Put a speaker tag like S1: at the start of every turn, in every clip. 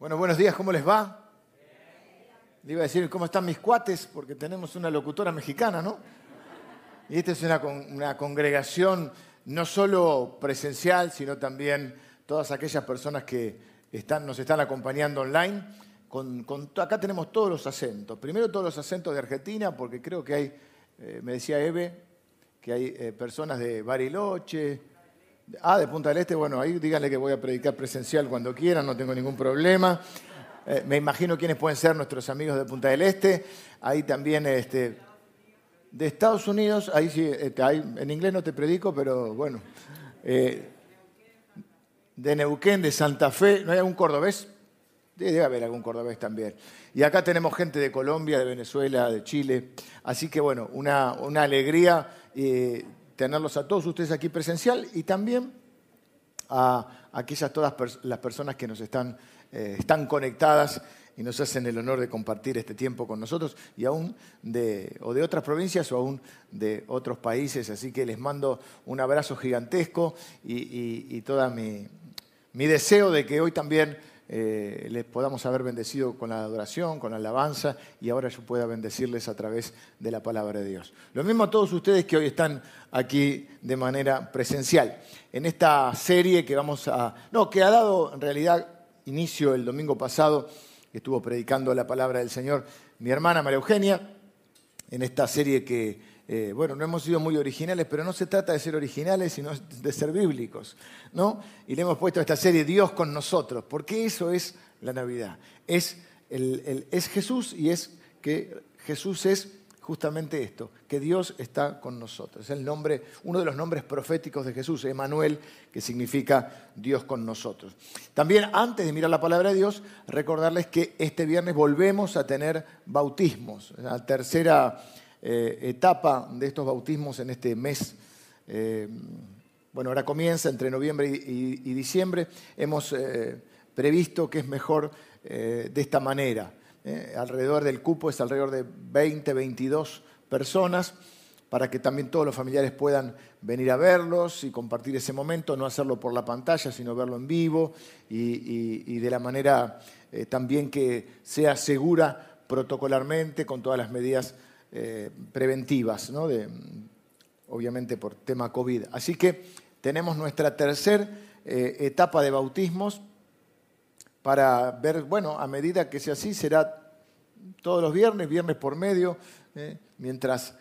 S1: Bueno, buenos días, ¿cómo les va? Le iba a decir cómo están mis cuates, porque tenemos una locutora mexicana, ¿no? Y esta es una, congregación no solo presencial, sino también todas aquellas personas que están, nos están acompañando online. Acá tenemos todos los acentos. Primero todos los acentos de Argentina, porque creo que hay, eh, me decía Eve, que hay eh, personas de Bariloche, Ah, de Punta del Este, bueno, ahí díganle que voy a predicar presencial cuando quieran, no tengo ningún problema. Eh, me imagino quiénes pueden ser nuestros amigos de Punta del Este. Ahí también, este, de Estados Unidos, ahí sí, este, en inglés no te predico, pero bueno. Eh, de Neuquén, de Santa Fe, ¿no hay algún cordobés? Debe haber algún cordobés también. Y acá tenemos gente de Colombia, de Venezuela, de Chile. Así que bueno, una, una alegría. Eh, tenerlos a todos ustedes aquí presencial y también a aquellas todas las personas que nos están, eh, están conectadas y nos hacen el honor de compartir este tiempo con nosotros y aún de, o de otras provincias o aún de otros países. Así que les mando un abrazo gigantesco y, y, todo mi, mi deseo de que hoy también eh, les podamos haber bendecido con la adoración, con la alabanza, y ahora yo pueda bendecirles a través de la palabra de Dios. Lo mismo a todos ustedes que hoy están aquí de manera presencial. En esta serie que vamos a. No, que ha dado en realidad inicio el domingo pasado, estuvo predicando la palabra del Señor mi hermana María Eugenia, en esta serie que eh, bueno, no hemos sido muy originales, pero no se trata de ser originales, sino de ser bíblicos, ¿no? Y le hemos puesto a esta serie Dios con nosotros, porque eso es la Navidad. Es, es Jesús y es que Jesús es justamente esto, que Dios está con nosotros. Es el nombre, uno de los nombres proféticos de Jesús, Emanuel, que significa Dios con nosotros. También antes de mirar la palabra de Dios, recordarles que este viernes volvemos a tener bautismos, la tercera eh, etapa de estos bautismos en este mes. Eh, bueno, ahora comienza entre noviembre y, diciembre. Hemos eh, previsto que es mejor de esta manera. alrededor del cupo es alrededor de 20, 22 personas para que también todos los familiares puedan venir a verlos y compartir ese momento, no hacerlo por la pantalla, sino verlo en vivo y, de la manera también que sea segura protocolarmente, con todas las medidas eh, preventivas, ¿no? de, obviamente por tema COVID. Así que tenemos nuestra tercera eh, etapa de bautismos para ver, bueno, a medida que sea así, será todos los viernes, viernes por medio, ¿eh? mientras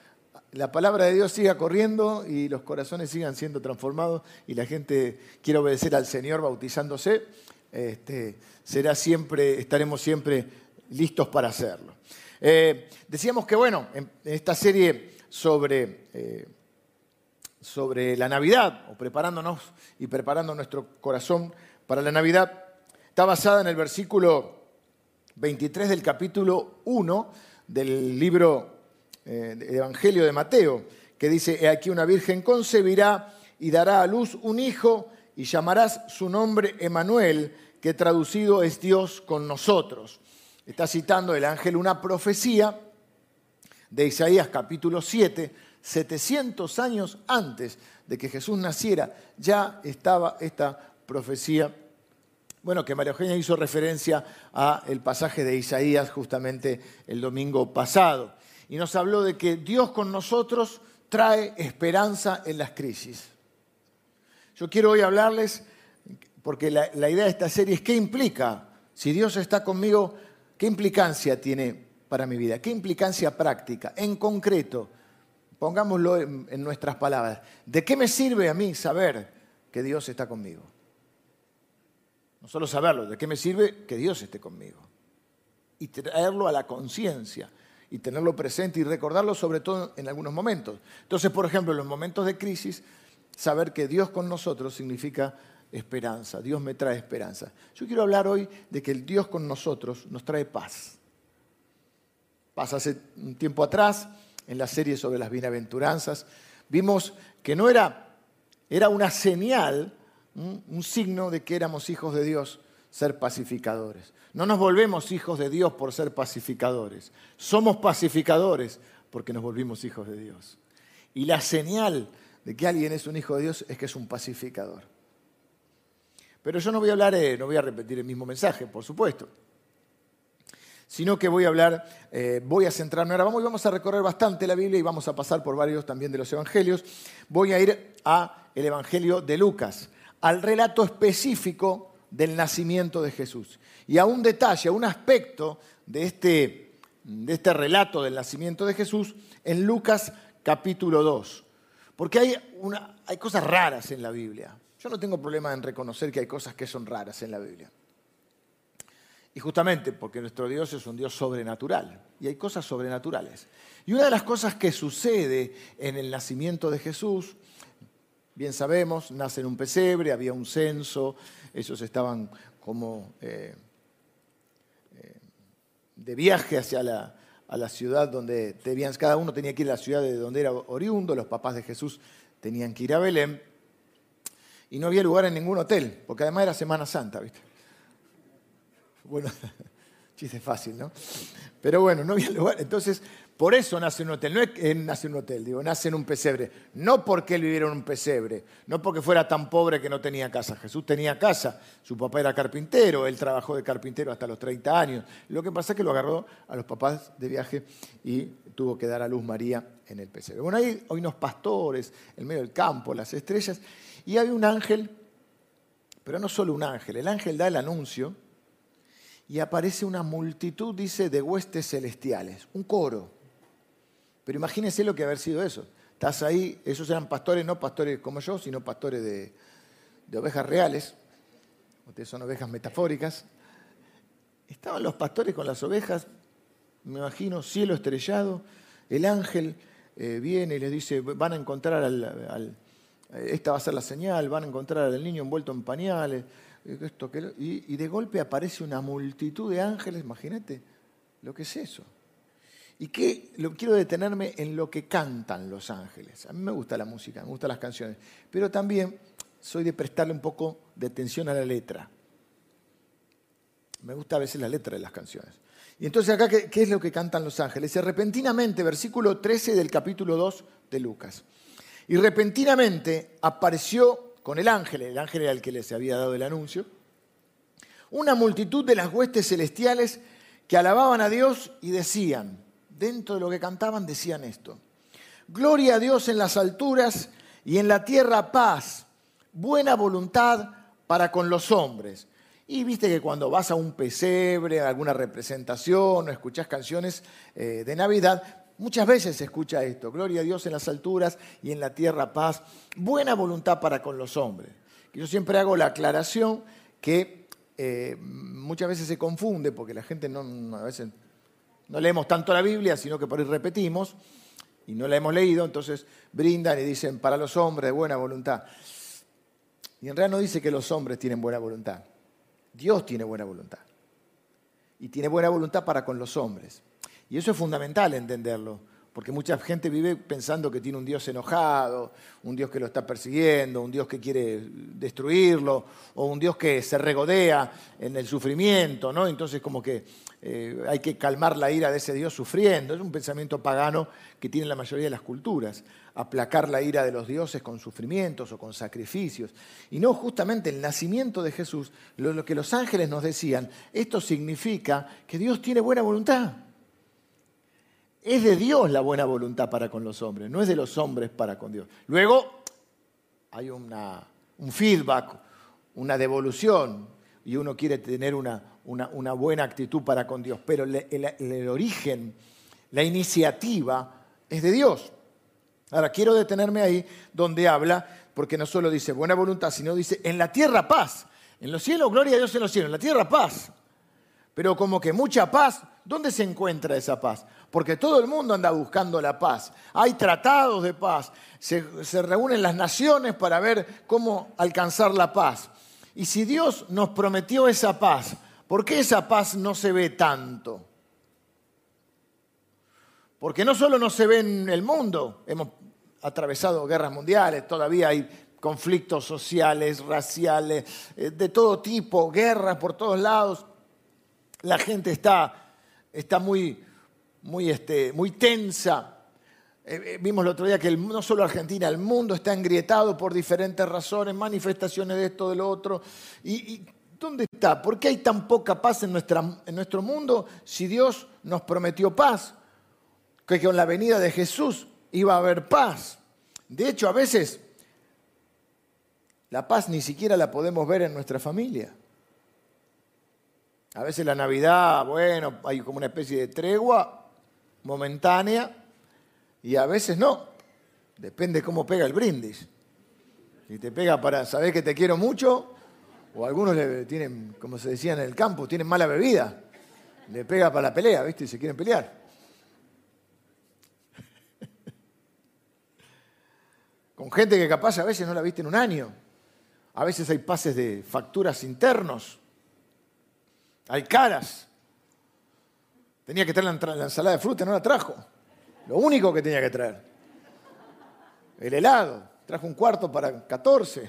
S1: la palabra de Dios siga corriendo y los corazones sigan siendo transformados y la gente quiera obedecer al Señor bautizándose, este, será siempre, estaremos siempre listos para hacerlo. Eh, decíamos que, bueno, en esta serie sobre, eh, sobre la Navidad, o preparándonos y preparando nuestro corazón para la Navidad, está basada en el versículo 23 del capítulo 1 del libro eh, del Evangelio de Mateo, que dice, He aquí una virgen concebirá y dará a luz un hijo y llamarás su nombre Emanuel, que traducido es Dios con nosotros está citando el ángel una profecía de Isaías capítulo 7, 700 años antes de que Jesús naciera, ya estaba esta profecía. Bueno, que María Eugenia hizo referencia a el pasaje de Isaías justamente el domingo pasado. Y nos habló de que Dios con nosotros trae esperanza en las crisis. Yo quiero hoy hablarles, porque la, la idea de esta serie es qué implica si Dios está conmigo ¿Qué implicancia tiene para mi vida? ¿Qué implicancia práctica? En concreto, pongámoslo en, nuestras palabras, ¿de qué me sirve a mí saber que Dios está conmigo? No solo saberlo, ¿de qué me sirve que Dios esté conmigo? Y traerlo a la conciencia y tenerlo presente y recordarlo sobre todo en algunos momentos. Entonces, por ejemplo, en los momentos de crisis, saber que Dios con nosotros significa esperanza, Dios me trae esperanza. Yo quiero hablar hoy de que el Dios con nosotros nos trae paz. Paz hace un tiempo atrás, en la serie sobre las bienaventuranzas, vimos que no era, era una señal, un signo de que éramos hijos de Dios, ser pacificadores. No nos volvemos hijos de Dios por ser pacificadores. Somos pacificadores porque nos volvimos hijos de Dios. Y la señal de que alguien es un hijo de Dios es que es un pacificador. Pero yo no voy a hablar, eh, no voy a repetir el mismo mensaje, por supuesto, sino que voy a hablar, eh, voy a centrarme ahora, vamos, vamos a recorrer bastante la Biblia y vamos a pasar por varios también de los evangelios. Voy a ir al evangelio de Lucas, al relato específico del nacimiento de Jesús y a un detalle, a un aspecto de este, de este relato del nacimiento de Jesús en Lucas capítulo 2. Porque hay, una, hay cosas raras en la Biblia. Yo no tengo problema en reconocer que hay cosas que son raras en la Biblia. Y justamente porque nuestro Dios es un Dios sobrenatural y hay cosas sobrenaturales. Y una de las cosas que sucede en el nacimiento de Jesús, bien sabemos, nace en un pesebre, había un censo, ellos estaban como eh, de viaje hacia la, a la ciudad donde debían, cada uno tenía que ir a la ciudad de donde era oriundo, los papás de Jesús tenían que ir a Belén, y no había lugar en ningún hotel, porque además era Semana Santa, ¿viste? Bueno, chiste fácil, ¿no? Pero bueno, no había lugar. Entonces, por eso nace un hotel. No es que nace un hotel, digo, nace en un pesebre. No porque él viviera en un pesebre, no porque fuera tan pobre que no tenía casa. Jesús tenía casa, su papá era carpintero, él trabajó de carpintero hasta los 30 años. Lo que pasa es que lo agarró a los papás de viaje y tuvo que dar a luz María en el pesebre. Bueno, ahí hay unos pastores en medio del campo, las estrellas, y hay un ángel, pero no solo un ángel, el ángel da el anuncio y aparece una multitud, dice, de huestes celestiales, un coro pero imagínense lo que haber sido eso. Estás ahí, esos eran pastores, no pastores como yo, sino pastores de, ovejas reales. Ustedes son ovejas metafóricas. Estaban los pastores con las ovejas, me imagino, cielo estrellado. El ángel eh, viene y les dice, van a encontrar al, esta va a ser la señal, van a encontrar al niño envuelto en pañales. Esto, y, de golpe aparece una multitud de ángeles, imagínate lo que es eso. Y que lo, quiero detenerme en lo que cantan los ángeles. A mí me gusta la música, me gustan las canciones, pero también soy de prestarle un poco de atención a la letra. Me gusta a veces la letra de las canciones. Y entonces acá, ¿qué, qué es lo que cantan los ángeles? Y repentinamente, versículo 13 del capítulo 2 de Lucas. Y repentinamente apareció con el ángel, el ángel era el que les había dado el anuncio, una multitud de las huestes celestiales que alababan a Dios y decían, dentro de lo que cantaban decían esto. Gloria a Dios en las alturas y en la tierra paz, buena voluntad para con los hombres. Y viste que cuando vas a un pesebre, a alguna representación o escuchas canciones eh, de Navidad, muchas veces se escucha esto, gloria a Dios en las alturas y en la tierra paz, buena voluntad para con los hombres. Yo siempre hago la aclaración que eh, muchas veces se confunde porque la gente no, a veces no leemos tanto la Biblia, sino que por ahí repetimos y no la hemos leído, entonces brindan y dicen para los hombres buena voluntad. Y en realidad no dice que los hombres tienen buena voluntad. Dios tiene buena voluntad. Y tiene buena voluntad para con los hombres. Y eso es fundamental entenderlo, porque mucha gente vive pensando que tiene un Dios enojado, un Dios que lo está persiguiendo, un Dios que quiere destruirlo, o un Dios que se regodea en el sufrimiento, ¿no? Entonces como que eh, hay que calmar la ira de ese Dios sufriendo. Es un pensamiento pagano que tiene la mayoría de las culturas, aplacar la ira de los dioses con sufrimientos o con sacrificios. Y no justamente el nacimiento de Jesús, lo, que los ángeles nos decían, esto significa que Dios tiene buena voluntad. Es de Dios la buena voluntad para con los hombres, no es de los hombres para con Dios. Luego hay una, un feedback, una devolución, y uno quiere tener una, una, buena actitud para con Dios, pero el, origen, la iniciativa es de Dios. Ahora, quiero detenerme ahí donde habla, porque no solo dice buena voluntad, sino dice en la tierra paz. En los cielos, gloria a Dios en los cielos, en la tierra paz. Pero como que mucha paz, ¿dónde se encuentra esa paz? Porque todo el mundo anda buscando la paz. Hay tratados de paz. Se, reúnen las naciones para ver cómo alcanzar la paz. Y si Dios nos prometió esa paz, ¿Por qué esa paz no se ve tanto? Porque no solo no se ve en el mundo, hemos atravesado guerras mundiales, todavía hay conflictos sociales, raciales, eh, de todo tipo, guerras por todos lados. La gente está, está muy, muy, este, muy tensa. Eh, eh, vimos el otro día que no solo Argentina, el mundo está engrietado por diferentes razones, manifestaciones de esto, de lo otro. ¿Y, dónde está? ¿Por qué hay tan poca paz en, nuestra, en nuestro mundo si Dios nos prometió paz? Que con la venida de Jesús iba a haber paz. De hecho, a veces la paz ni siquiera la podemos ver en nuestra familia. A veces la Navidad, bueno, hay como una especie de tregua momentánea y a veces no. Depende cómo pega el brindis. Si te pega para saber que te quiero mucho, o algunos le tienen, como se decía en el campo, tienen mala bebida. Le pega para la pelea, ¿viste? Y se quieren pelear. Con gente que capaz a veces no la viste en un año. A veces hay pases de facturas internos. Hay caras. Tenía que traer la, ensalada de fruta, no la trajo. Lo único que tenía que traer. El helado. Trajo un cuarto para 14.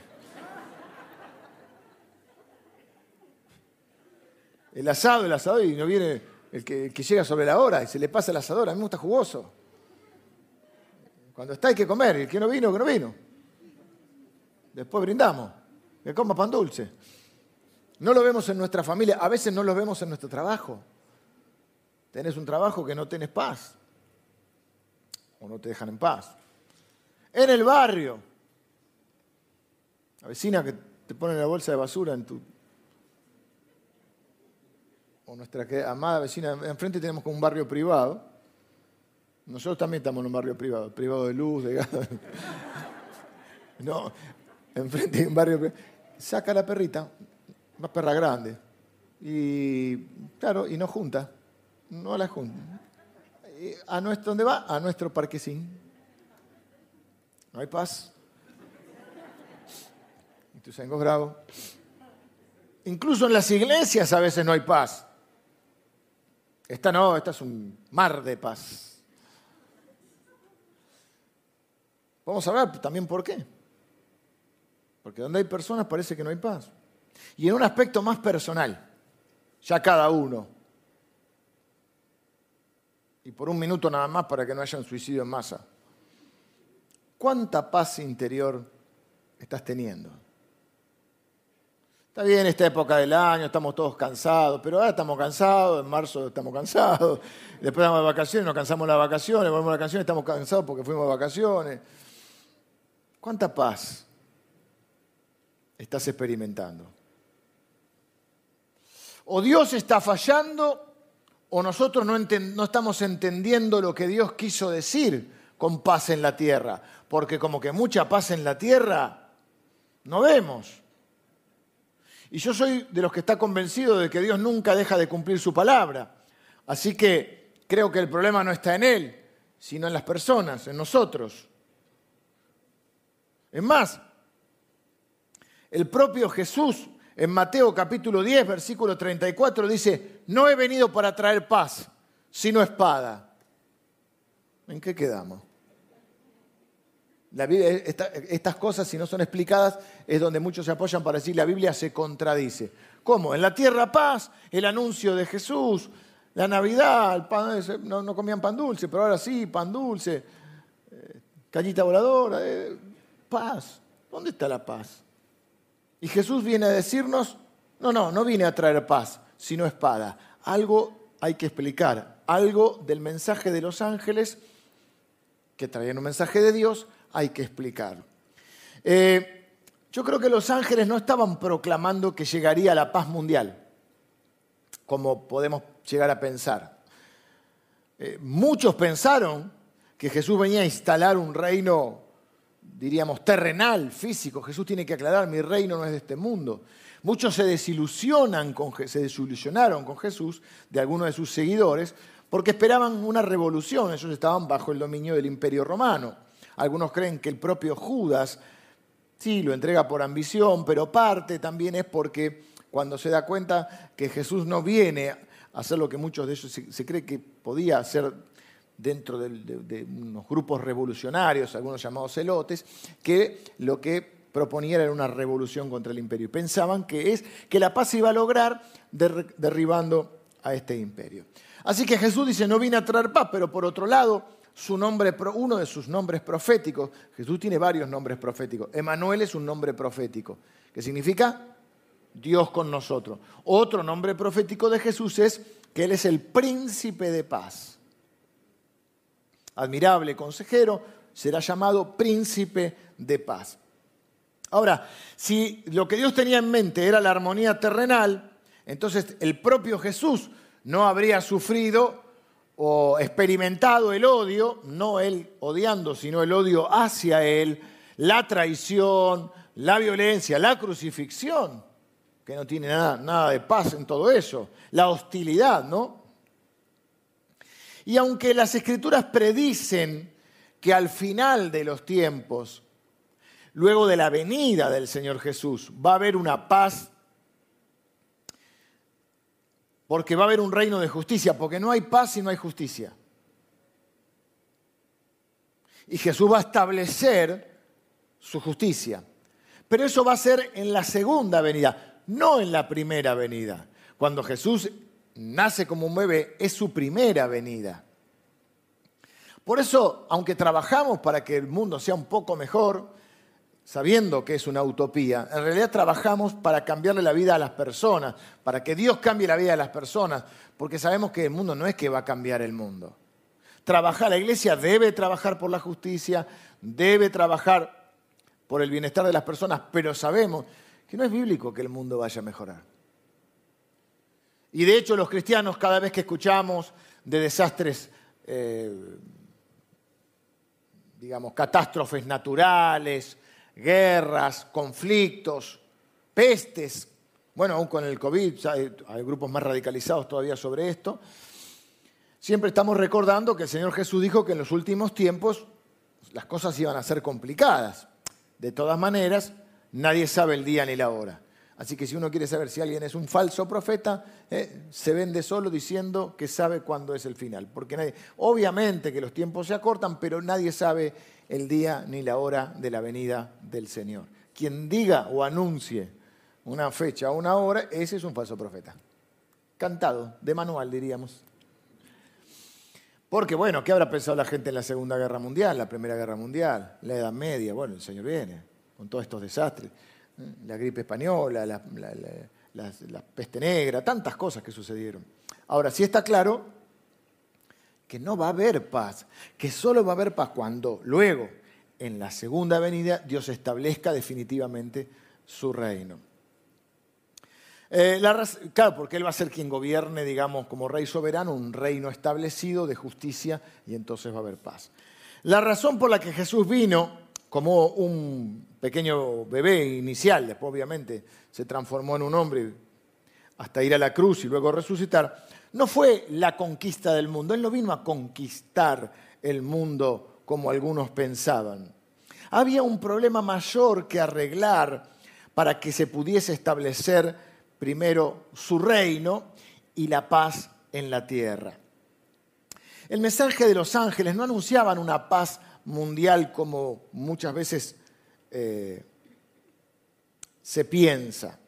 S1: El asado, el asador, y no viene el que, llega sobre la hora y se le pasa el asador. A mí me gusta jugoso. Cuando está hay que comer, el que no vino, que no vino. Después brindamos que coma pan dulce. No lo vemos en nuestra familia, a veces no lo vemos en nuestro trabajo. Tenés un trabajo que no tenés paz o no te dejan en paz. En el barrio, la vecina que te pone la bolsa de basura en tu... O nuestra amada vecina, enfrente tenemos como un barrio privado. Nosotros también estamos en un barrio privado, privado de luz, de gas. No, enfrente de un barrio saca la perrita, una perra grande, y claro, y no junta, no la junta. ¿A nuestro, dónde va? A nuestro parquecín. No hay paz. Y tú bravo. Incluso en las iglesias a veces no hay paz. Esta no, esta es un mar de paz. Vamos a hablar también por qué. Porque donde hay personas parece que no hay paz. Y en un aspecto más personal, ya cada uno. Y por un minuto nada más para que no haya un suicidio en masa. ¿Cuánta paz interior estás teniendo? Está bien esta época del año, estamos todos cansados, pero ahora estamos cansados, en marzo estamos cansados, después vamos de vacaciones, nos cansamos las vacaciones, volvemos a las vacaciones, estamos cansados porque fuimos de vacaciones. ¿Cuánta paz estás experimentando. O Dios está fallando o nosotros no, estamos entendiendo lo que Dios quiso decir con paz en la tierra, porque como que mucha paz en la tierra no vemos. Y yo soy de los que está convencido de que Dios nunca deja de cumplir su palabra. Así que creo que el problema no está en Él, sino en las personas, en nosotros. Es más, el propio Jesús en Mateo capítulo 10, versículo 34 dice, no he venido para traer paz, sino espada. ¿En qué quedamos? estas cosas, si no son explicadas, es donde muchos se apoyan para decir la Biblia se contradice. ¿Cómo? En la tierra paz, el anuncio de Jesús, la Navidad, no, comían pan dulce, pero ahora sí, pan dulce, eh, cañita voladora, eh, paz. ¿Dónde está la paz? Y Jesús viene a decirnos, no, no, no viene a traer paz, sino espada. Algo hay que explicar, algo del mensaje de los ángeles, que traían un mensaje de Dios, hay que explicar. Eh, yo creo que los ángeles no estaban proclamando que llegaría la paz mundial, como podemos llegar a pensar. Eh, muchos pensaron que Jesús venía a instalar un reino diríamos, terrenal, físico. Jesús tiene que aclarar, mi reino no es de este mundo. Muchos se desilusionan con, se desilusionaron con Jesús, de algunos de sus seguidores, porque esperaban una revolución. Ellos estaban bajo el dominio del imperio romano. Algunos creen que el propio Judas, sí, lo entrega por ambición, pero parte también es porque cuando se da cuenta que Jesús no viene a hacer lo que muchos de ellos se, se cree que podía hacer dentro de, unos grupos revolucionarios, algunos llamados celotes, que lo que proponían era una revolución contra el imperio. Y pensaban que, es, que la paz se iba a lograr derribando a este imperio. Así que Jesús dice, no vine a traer paz, pero por otro lado, su nombre, uno de sus nombres proféticos. Jesús tiene varios nombres proféticos. Emanuel es un nombre profético, que significa Dios con nosotros. Otro nombre profético de Jesús es que Él es el príncipe de paz. Admirable consejero, será llamado príncipe de paz. Ahora, si lo que Dios tenía en mente era la armonía terrenal, entonces el propio Jesús no habría sufrido o experimentado el odio, no él odiando, sino el odio hacia él, la traición, la violencia, la crucifixión, que no tiene nada, nada de paz en todo eso, la hostilidad, ¿no? Y aunque las escrituras predicen que al final de los tiempos, luego de la venida del Señor Jesús, va a haber una paz, porque va a haber un reino de justicia, porque no hay paz si no hay justicia. Y Jesús va a establecer su justicia. Pero eso va a ser en la segunda venida, no en la primera venida. Cuando Jesús nace como un bebé, es su primera venida. Por eso, aunque trabajamos para que el mundo sea un poco mejor, sabiendo que es una utopía, en realidad trabajamos para cambiarle la vida a las personas, para que Dios cambie la vida de las personas, porque sabemos que el mundo no es que va a cambiar el mundo. Trabajar, la iglesia debe trabajar por la justicia, debe trabajar por el bienestar de las personas, pero sabemos que no es bíblico que el mundo vaya a mejorar. Y de hecho los cristianos cada vez que escuchamos de desastres eh, digamos, catástrofes naturales, guerras, conflictos, pestes. Bueno, aún con el COVID hay, hay grupos más radicalizados todavía sobre esto. Siempre estamos recordando que el Señor Jesús dijo que en los últimos tiempos las cosas iban a ser complicadas. De todas maneras, nadie sabe el día ni la hora. Así que si uno quiere saber si alguien es un falso profeta, eh, se vende solo diciendo que sabe cuándo es el final. Porque nadie, obviamente que los tiempos se acortan, pero nadie sabe el día ni la hora de la venida del Señor. Quien diga o anuncie una fecha o una hora, ese es un falso profeta. Cantado, de manual diríamos. Porque bueno, ¿qué habrá pensado la gente en la Segunda Guerra Mundial, la Primera Guerra Mundial, la Edad Media? Bueno, el Señor viene con todos estos desastres la gripe española, la, peste negra, tantas cosas que sucedieron. Ahora, sí está claro que no va a haber paz, que solo va a haber paz cuando luego, en la segunda venida, Dios establezca definitivamente su reino. Eh, claro, porque Él va a ser quien gobierne, digamos, como rey soberano, un reino establecido de justicia y entonces va a haber paz. La razón por la que Jesús vino como un pequeño bebé inicial, después obviamente se transformó en un hombre hasta ir a la cruz y luego resucitar, no fue la conquista del mundo, él no vino a conquistar el mundo como algunos pensaban. Había un problema mayor que arreglar para que se pudiese establecer primero su reino y la paz en la tierra. El mensaje de los ángeles no anunciaban una paz mundial como muchas veces eh, se piensa.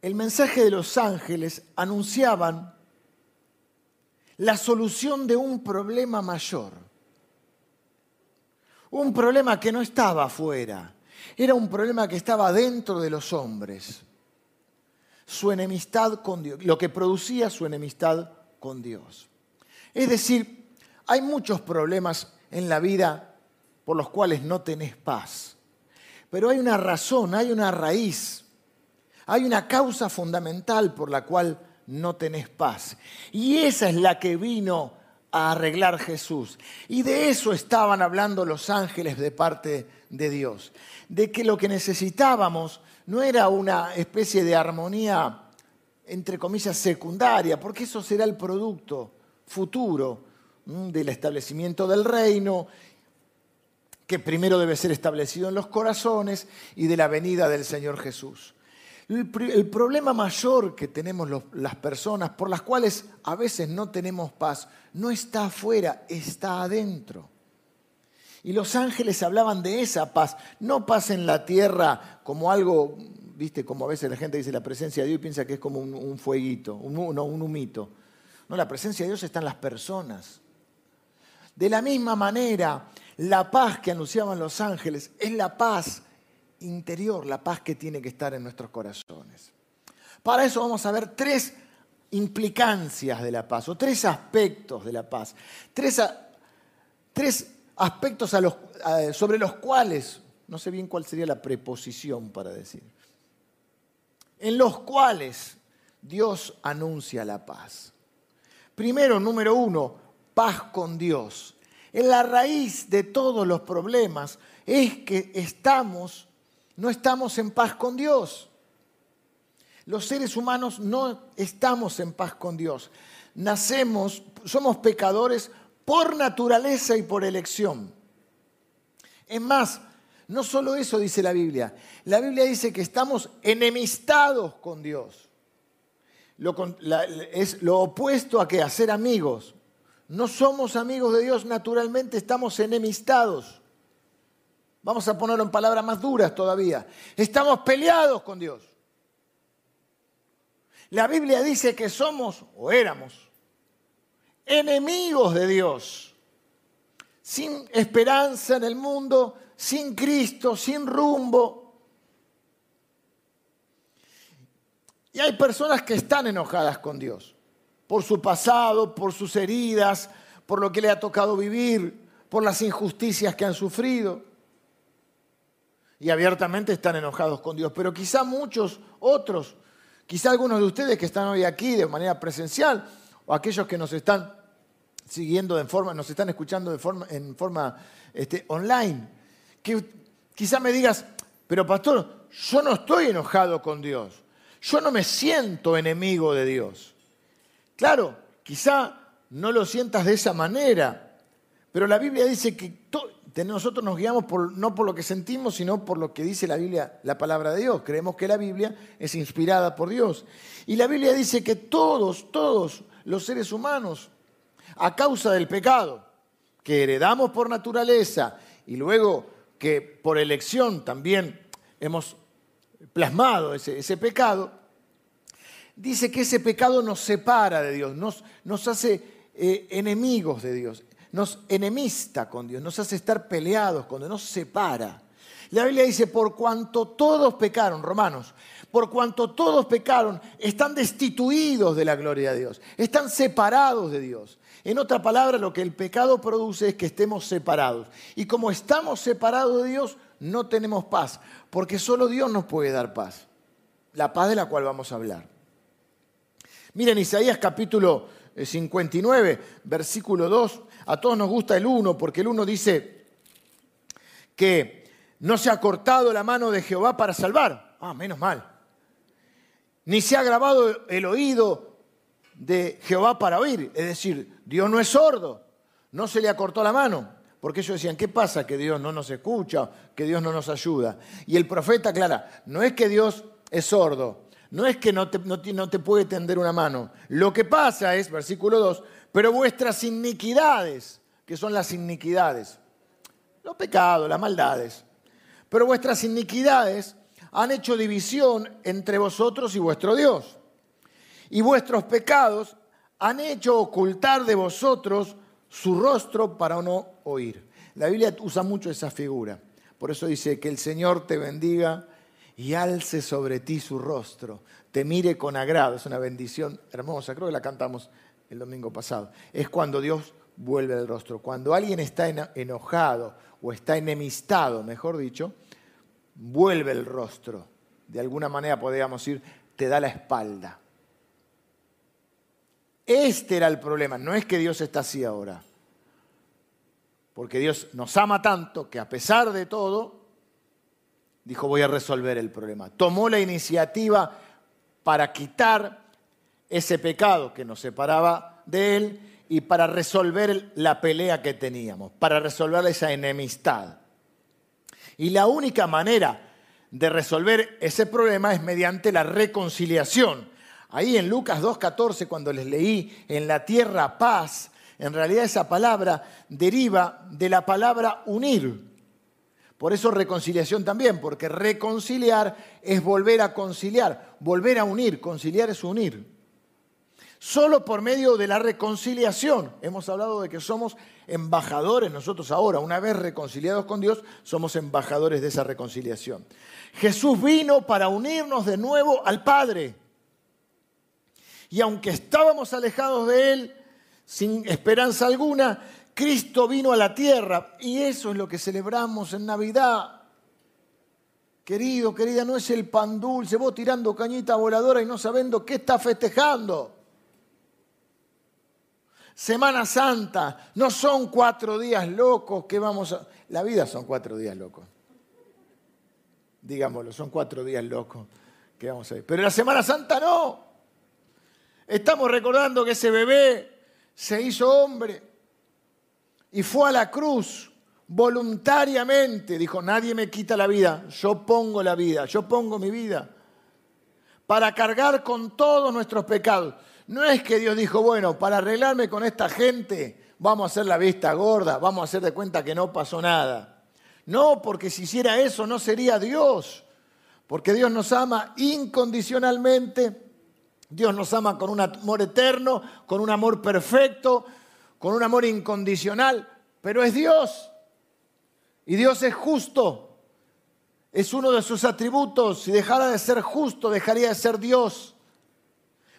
S1: El mensaje de los ángeles anunciaban la solución de un problema mayor. Un problema que no estaba afuera, era un problema que estaba dentro de los hombres. Su enemistad con Dios, lo que producía su enemistad con Dios. Es decir, hay muchos problemas en la vida por los cuales no tenés paz. Pero hay una razón, hay una raíz, hay una causa fundamental por la cual no tenés paz. Y esa es la que vino a arreglar Jesús. Y de eso estaban hablando los ángeles de parte de Dios. De que lo que necesitábamos no era una especie de armonía, entre comillas, secundaria, porque eso será el producto futuro del establecimiento del reino que primero debe ser establecido en los corazones y de la venida del Señor Jesús. El, problema mayor que tenemos las personas, por las cuales a veces no tenemos paz, no está afuera, está adentro. Y los ángeles hablaban de esa paz, no paz en la tierra como algo, viste, como a veces la gente dice la presencia de Dios y piensa que es como un, fueguito, un, no, un humito. No, la presencia de Dios está en las personas. De la misma manera, la paz que anunciaban los ángeles es la paz interior, la paz que tiene que estar en nuestros corazones. Para eso vamos a ver tres implicancias de la paz, o tres aspectos de la paz, tres, aspectos sobre los cuales, no sé bien cuál sería la preposición para decir, en los cuales Dios anuncia la paz. Primero, número uno, paz con Dios. En la raíz de todos los problemas es que estamos, no estamos en paz con Dios. Los seres humanos no estamos en paz con Dios. Nacemos, somos pecadores por naturaleza y por elección. Es más, no solo eso dice la Biblia. La Biblia dice que estamos enemistados con Dios. es lo opuesto a que a ser amigos. No somos amigos de Dios naturalmente, estamos enemistados. Vamos a ponerlo en palabras más duras todavía. Estamos peleados con Dios. La Biblia dice que somos o éramos enemigos de Dios, sin esperanza en el mundo, sin Cristo, sin rumbo. Y hay personas que están enojadas con Dios, por su pasado, por sus heridas, por lo que le ha tocado vivir, por las injusticias que han sufrido. Y abiertamente están enojados con Dios, pero quizá muchos otros Quizá algunos de ustedes que están hoy aquí de manera presencial o aquellos que nos están siguiendo de forma, nos están escuchando de forma, en forma este, online, que quizá me digas, pero pastor, yo no estoy enojado con Dios, yo no me siento enemigo de Dios. Claro, quizá no lo sientas de esa manera, pero la Biblia dice que nosotros nos guiamos no por lo que sentimos, sino por lo que dice la Biblia, la palabra de Dios. Creemos que la Biblia es inspirada por Dios. Y la Biblia dice que todos, todos los seres humanos, a causa del pecado que heredamos por naturaleza y luego que por elección también hemos plasmado ese, pecado, dice que ese pecado nos separa de Dios, nos, hace eh, enemigos de Dios nos enemista con Dios, nos hace estar peleados con Dios, nos separa. La Biblia dice, por cuanto todos pecaron, romanos, por cuanto todos pecaron, están destituidos de la gloria de Dios, están separados de Dios. En otra palabra, lo que el pecado produce es que estemos separados. Y como estamos separados de Dios, no tenemos paz, porque solo Dios nos puede dar paz, la paz de la cual vamos a hablar. Miren, Isaías capítulo 59, eh, versículo 2, a todos nos gusta el 1 porque el 1 dice que no se ha cortado la mano de Jehová para salvar. Ah, menos mal. Ni se ha grabado el oído de Jehová para oír. Es decir, Dios no es sordo, no se le acortó la mano. Porque ellos decían, ¿qué pasa? Que Dios no nos escucha, que Dios no nos ayuda. Y el profeta aclara, no es que Dios es sordo, no es que no te, puede tender una mano. Lo que pasa es, versículo 2, pero vuestras iniquidades, que son las iniquidades, los pecados, las maldades, pero vuestras iniquidades han hecho división entre vosotros y vuestro Dios. Y vuestros pecados han hecho ocultar de vosotros su rostro para no oír. La Biblia usa mucho esa figura. Por eso dice que el Señor te bendiga y alce sobre ti su rostro, te mire con agrado. Es una bendición hermosa, creo que la cantamos el domingo pasado, es cuando Dios vuelve el rostro. Cuando alguien está enojado o está enemistado, mejor dicho, vuelve el rostro. De alguna manera podríamos decir, te da la espalda. Este era el problema, no es que Dios está así ahora. Porque Dios nos ama tanto que a pesar de todo, dijo voy a resolver el problema. Tomó la iniciativa para quitar ese pecado que nos separaba de Él y para resolver la pelea que teníamos, para resolver esa enemistad. Y la única manera de resolver ese problema es mediante la reconciliación. Ahí en Lucas 2.14, cuando les leí en la tierra paz, en realidad esa palabra deriva de la palabra unir. Por eso reconciliación también, porque reconciliar es volver a conciliar, volver a unir, conciliar es unir. Solo por medio de la reconciliación. Hemos hablado de que somos embajadores nosotros ahora, una vez reconciliados con Dios, somos embajadores de esa reconciliación. Jesús vino para unirnos de nuevo al Padre. Y aunque estábamos alejados de Él, sin esperanza alguna, Cristo vino a la tierra. Y eso es lo que celebramos en Navidad. Querido, querida, no es el pan dulce, vos tirando cañita voladora y no sabiendo qué está festejando. Semana Santa, no son cuatro días locos que vamos a... La vida son cuatro días locos. Digámoslo, son cuatro días locos que vamos a ver. Pero la Semana Santa no. Estamos recordando que ese bebé se hizo hombre y fue a la cruz voluntariamente. Dijo, nadie me quita la vida, yo pongo la vida, yo pongo mi vida para cargar con todos nuestros pecados. No es que Dios dijo, bueno, para arreglarme con esta gente, vamos a hacer la vista gorda, vamos a hacer de cuenta que no pasó nada. No, porque si hiciera eso no sería Dios. Porque Dios nos ama incondicionalmente, Dios nos ama con un amor eterno, con un amor perfecto, con un amor incondicional, pero es Dios. Y Dios es justo. Es uno de sus atributos. Si dejara de ser justo, dejaría de ser Dios.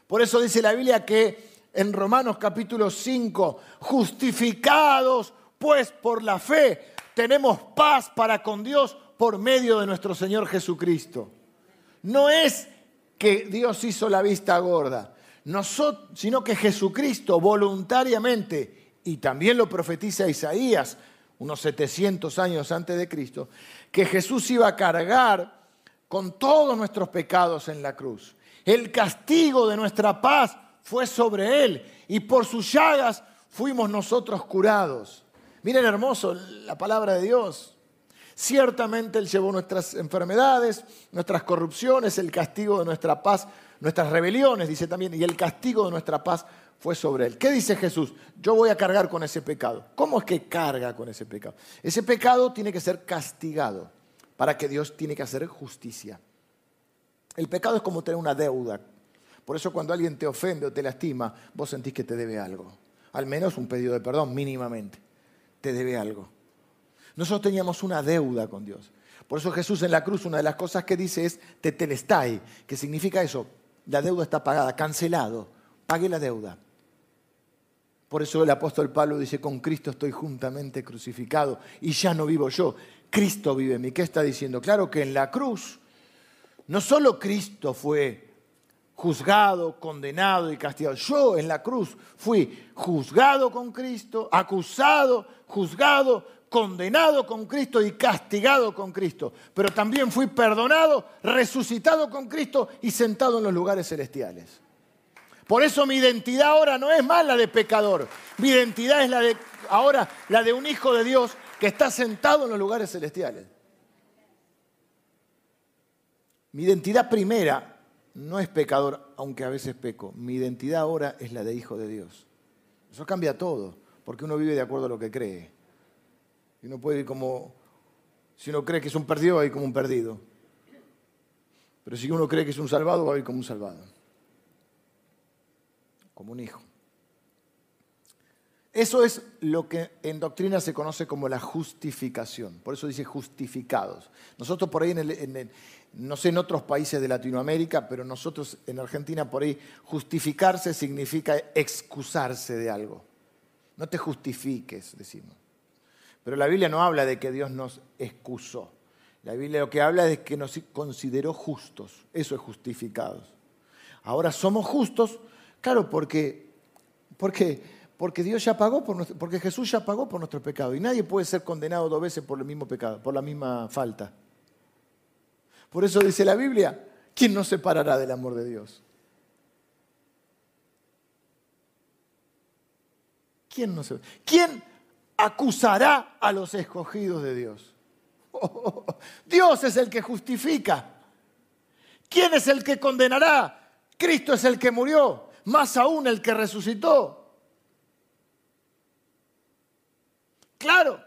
S1: Por eso dice la Biblia que en Romanos capítulo 5, justificados pues por la fe, tenemos paz para con Dios por medio de nuestro Señor Jesucristo. No es que Dios hizo la vista gorda, sino que Jesucristo voluntariamente, y también lo profetiza Isaías unos 700 años antes de Cristo, que Jesús iba a cargar con todos nuestros pecados en la cruz. El castigo de nuestra paz fue sobre él y por sus llagas fuimos nosotros curados. Miren hermoso la palabra de Dios. Ciertamente Él llevó nuestras enfermedades, nuestras corrupciones, el castigo de nuestra paz, nuestras rebeliones, dice también, y el castigo de nuestra paz fue sobre Él. ¿Qué dice Jesús? Yo voy a cargar con ese pecado. ¿Cómo es que carga con ese pecado? Ese pecado tiene que ser castigado para que Dios tiene que hacer justicia. El pecado es como tener una deuda. Por eso cuando alguien te ofende o te lastima, vos sentís que te debe algo. Al menos un pedido de perdón, mínimamente. Te debe algo. Nosotros teníamos una deuda con Dios. Por eso Jesús en la cruz, una de las cosas que dice es tetelestai, que significa eso, la deuda está pagada, cancelado, pagué la deuda. Por eso el apóstol Pablo dice, con Cristo estoy juntamente crucificado y ya no vivo yo, Cristo vive en mí. ¿Qué está diciendo? Claro que en la cruz no solo Cristo fue juzgado, condenado y castigado. Yo en la cruz fui juzgado con Cristo, acusado, juzgado, condenado con Cristo y castigado con Cristo. Pero también fui perdonado, resucitado con Cristo y sentado en los lugares celestiales. Por eso mi identidad ahora no es más la de pecador. Mi identidad es la de ahora la de un hijo de Dios que está sentado en los lugares celestiales. Mi identidad primera no es pecador, aunque a veces peco. Mi identidad ahora es la de hijo de Dios. Eso cambia todo, porque uno vive de acuerdo a lo que cree. Y uno puede ir como, si uno cree que es un perdido, va a ir como un perdido. Pero si uno cree que es un salvado, va a ir como un salvado. Como un hijo. Eso es lo que en doctrina se conoce como la justificación. Por eso dice justificados. Nosotros por ahí, en, no sé en otros países de Latinoamérica, pero nosotros en Argentina por ahí, justificarse significa excusarse de algo. No te justifiques, decimos. Pero la Biblia no habla de que Dios nos excusó. La Biblia lo que habla es que nos consideró justos. Eso es justificados. Ahora somos justos, claro, porque, porque porque Dios ya pagó por porque Jesús ya pagó por nuestro pecado y nadie puede ser condenado dos veces por el mismo pecado, por la misma falta. Por eso dice la Biblia, ¿quién nos separará del amor de Dios? ¿Quién nos ¿Quién acusará a los escogidos de Dios? Dios es el que justifica. ¿Quién es el que condenará? Cristo es el que murió, más aún el que resucitó. Claro.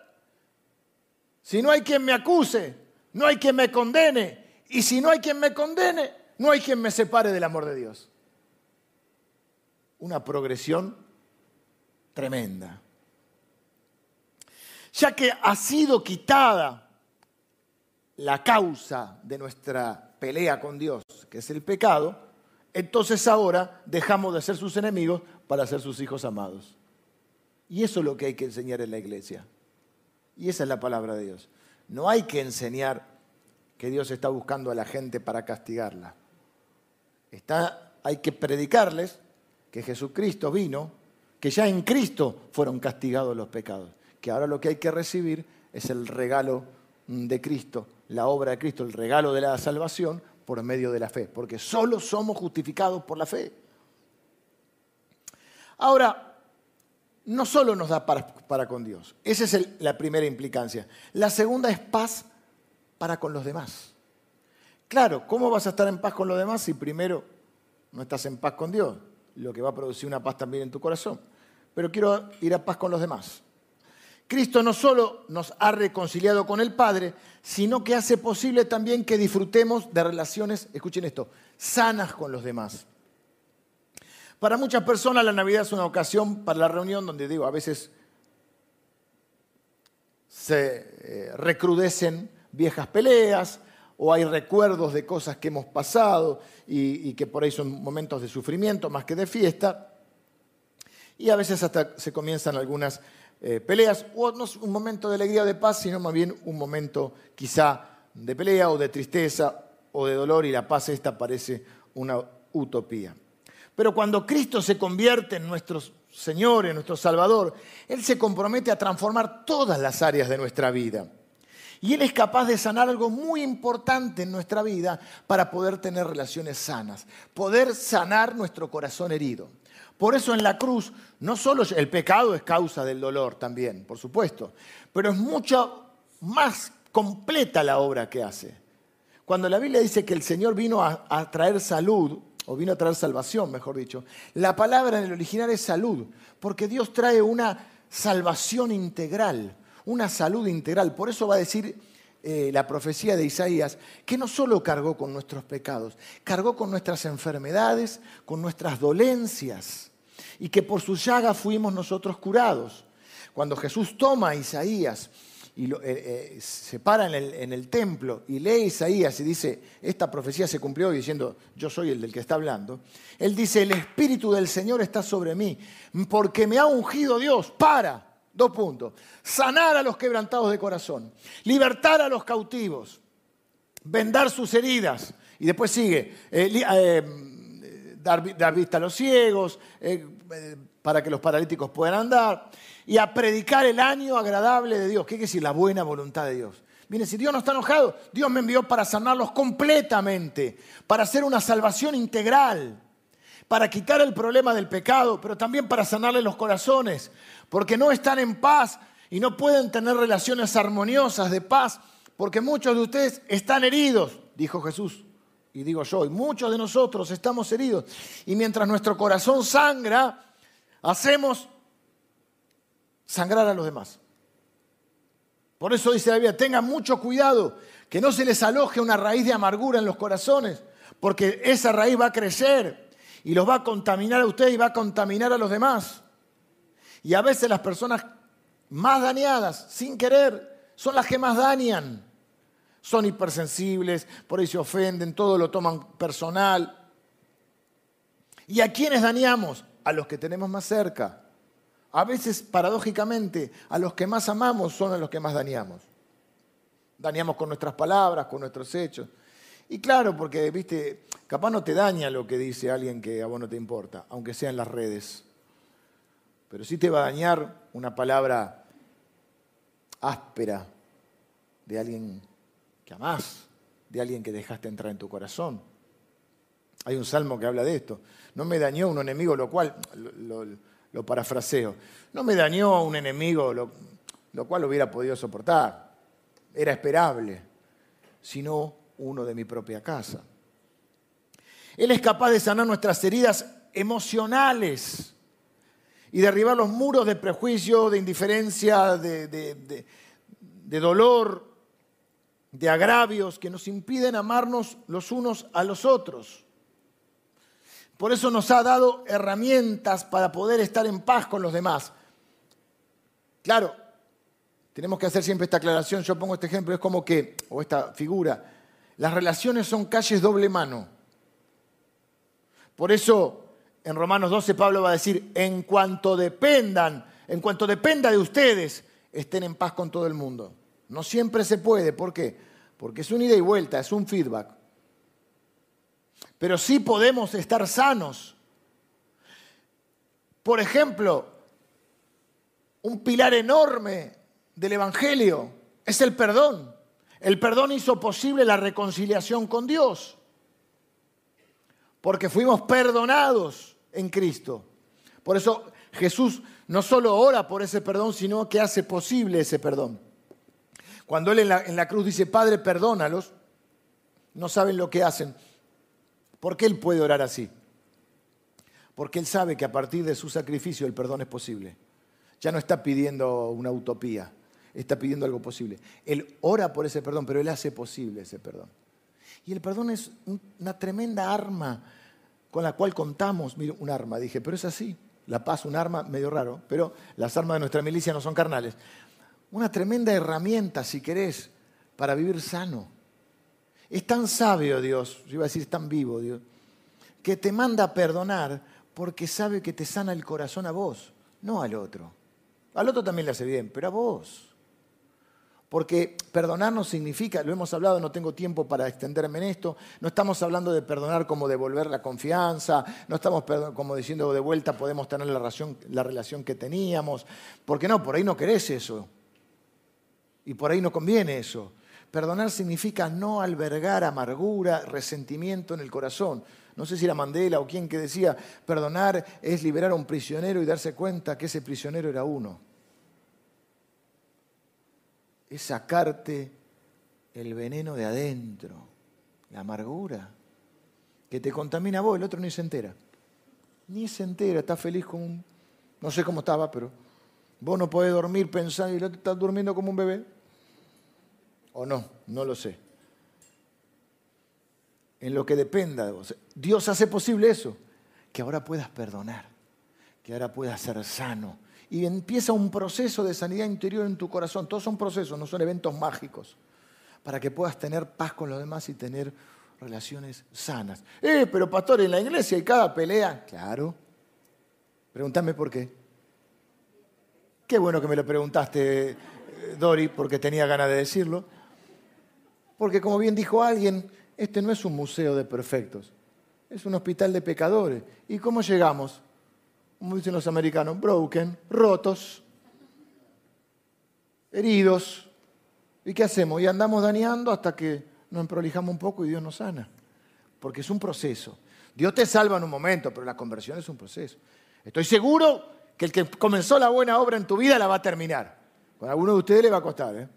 S1: Si no hay quien me acuse, no hay quien me condene. Y si no hay quien me condene, no hay quien me separe del amor de Dios. una progresión tremenda. Ya que ha sido quitada la causa de nuestra pelea con Dios, que es el pecado, entonces ahora dejamos de ser sus enemigos para ser sus hijos amados. Y eso es lo que hay que enseñar en la iglesia. Y esa es la palabra de Dios. No hay que enseñar que Dios está buscando a la gente para castigarla. Hay que predicarles que Jesucristo vino, que ya en Cristo fueron castigados los pecados, que ahora lo que hay que recibir es el regalo de Cristo, la obra de Cristo, el regalo de la salvación por medio de la fe, porque solo somos justificados por la fe. Ahora, no solo nos da para, con Dios, esa es la primera implicancia. La segunda es paz para con los demás. Claro, ¿cómo vas a estar en paz con los demás si primero no estás en paz con Dios? Lo que va a producir una paz también en tu corazón. Pero quiero ir a paz con los demás. Cristo no solo nos ha reconciliado con el Padre, sino que hace posible también que disfrutemos de relaciones, escuchen esto, sanas con los demás. Para muchas personas la Navidad es una ocasión para la reunión donde digo, a veces se eh, recrudecen viejas peleas o hay recuerdos de cosas que hemos pasado y, y que por ahí son momentos de sufrimiento más que de fiesta. Y a veces hasta se comienzan algunas eh, peleas, o no es un momento de alegría o de paz, sino más bien un momento quizá de pelea o de tristeza o de dolor y la paz esta parece una utopía. Pero cuando Cristo se convierte en nuestro Señor, en nuestro Salvador, Él se compromete a transformar todas las áreas de nuestra vida. Y Él es capaz de sanar algo muy importante en nuestra vida para poder tener relaciones sanas, poder sanar nuestro corazón herido. Por eso en la cruz no solo el pecado es causa del dolor también, por supuesto, pero es mucho más completa la obra que hace. Cuando la Biblia dice que el Señor vino a, traer salud, o vino a traer salvación, mejor dicho, la palabra en el original es salud, porque Dios trae una salvación integral, una salud integral. Por eso va a decir eh, la profecía de Isaías, que no solo cargó con nuestros pecados, cargó con nuestras enfermedades, con nuestras dolencias y que por su llaga fuimos nosotros curados. Cuando Jesús toma a Isaías y eh, eh, se para en el, en el, templo y lee Isaías y dice, esta profecía se cumplió diciendo, yo soy el del que está hablando, él dice, el Espíritu del Señor está sobre mí, porque me ha ungido Dios para, dos puntos, sanar a los quebrantados de corazón, libertar a los cautivos, vendar sus heridas, y después sigue, eh, dar, vista a los ciegos, eh, eh, para que los paralíticos puedan andar, y a predicar el año agradable de Dios. ¿Qué quiere decir? La buena voluntad de Dios. Miren, si Dios no está enojado, Dios me envió para sanarlos completamente, para hacer una salvación integral, para quitar el problema del pecado, pero también para sanarle los corazones, porque no están en paz y no pueden tener relaciones armoniosas de paz, porque muchos de ustedes están heridos, dijo Jesús. Y digo yo, y muchos de nosotros estamos heridos, y mientras nuestro corazón sangra, hacemos sangrar a los demás. Por eso dice la Biblia, tengan mucho cuidado, que no se les aloje una raíz de amargura en los corazones, porque esa raíz va a crecer y los va a contaminar a ustedes y va a contaminar a los demás. Y a veces las personas más dañadas, sin querer, son las que más dañan son hipersensibles, por ahí se ofenden, todo lo toman personal. ¿Y a quiénes dañamos? A los que tenemos más cerca. A veces, paradójicamente, a los que más amamos son a los que más dañamos. Dañamos con nuestras palabras, con nuestros hechos. Y claro, porque, viste, capaz no te daña lo que dice alguien que a vos no te importa, aunque sea en las redes. Pero sí te va a dañar una palabra áspera de alguien más de alguien que dejaste entrar en tu corazón. Hay un salmo que habla de esto. No me dañó un enemigo, lo cual, lo, parafraseo, no me dañó un enemigo, lo, lo cual hubiera podido soportar. Era esperable, sino uno de mi propia casa. Él es capaz de sanar nuestras heridas emocionales y derribar los muros de prejuicio, de indiferencia, de, dolor de agravios que nos impiden amarnos los unos a los otros. Por eso nos ha dado herramientas para poder estar en paz con los demás. Claro, tenemos que hacer siempre esta aclaración. Yo pongo este ejemplo, es como que, o esta figura, las relaciones son calles doble mano. Por eso en Romanos 12 Pablo va a decir, en cuanto dependan, en cuanto dependa de ustedes, estén en paz con todo el mundo. No siempre se puede, ¿por qué? Porque es un ida y vuelta, es un feedback. Pero sí podemos estar sanos. Por ejemplo, un pilar enorme del Evangelio es el perdón. El perdón hizo posible la reconciliación con Dios, porque fuimos perdonados en Cristo. Por eso Jesús no solo ora por ese perdón, sino que hace posible ese perdón. Cuando Él en la, cruz dice, Padre, perdónalos, no saben lo que hacen. ¿Por qué Él puede orar así? Porque Él sabe que a partir de su sacrificio el perdón es posible. Ya no está pidiendo una utopía, está pidiendo algo posible. Él ora por ese perdón, pero Él hace posible ese perdón. Y el perdón es una tremenda arma con la cual contamos. Mire, un arma, dije, pero es así. La paz, un arma, medio raro, pero las armas de nuestra milicia no son carnales. Una tremenda herramienta, si querés, para vivir sano. Es tan sabio Dios, yo iba a decir, es tan vivo Dios, que te manda a perdonar porque sabe que te sana el corazón a vos, no al otro. Al otro también le hace bien, pero a vos. Porque perdonar no significa, lo hemos hablado, no tengo tiempo para extenderme en esto, no estamos hablando de perdonar como devolver la confianza, no estamos como diciendo de vuelta podemos tener la relación, la relación que teníamos, porque no, por ahí no querés eso. Y por ahí no conviene eso. Perdonar significa no albergar amargura, resentimiento en el corazón. No sé si era Mandela o quien que decía, perdonar es liberar a un prisionero y darse cuenta que ese prisionero era uno es sacarte el veneno de adentro, la amargura, que te contamina a vos, el otro ni se entera. Ni se entera, está feliz con un... No sé cómo estaba, pero vos no podés dormir pensando y el otro está durmiendo como un bebé. ¿O no? No lo sé. En lo que dependa de vos. Dios hace posible eso, que ahora puedas perdonar, que ahora puedas ser sano, y empieza un proceso de sanidad interior en tu corazón. Todos son procesos, no son eventos mágicos, para que puedas tener paz con los demás y tener relaciones sanas. Eh, pero pastor, en la iglesia hay cada pelea. Claro. Pregúntame por qué. Qué bueno que me lo preguntaste, eh, Dori, porque tenía ganas de decirlo. Porque como bien dijo alguien, este no es un museo de perfectos, es un hospital de pecadores. ¿Y cómo llegamos? Como dicen los americanos, broken, rotos, heridos. ¿Y qué hacemos? Y andamos dañando hasta que nos emprolijamos un poco y Dios nos sana. Porque es un proceso. Dios te salva en un momento, pero la conversión es un proceso. Estoy seguro que el que comenzó la buena obra en tu vida la va a terminar. Con alguno de ustedes le va a costar. ¿eh?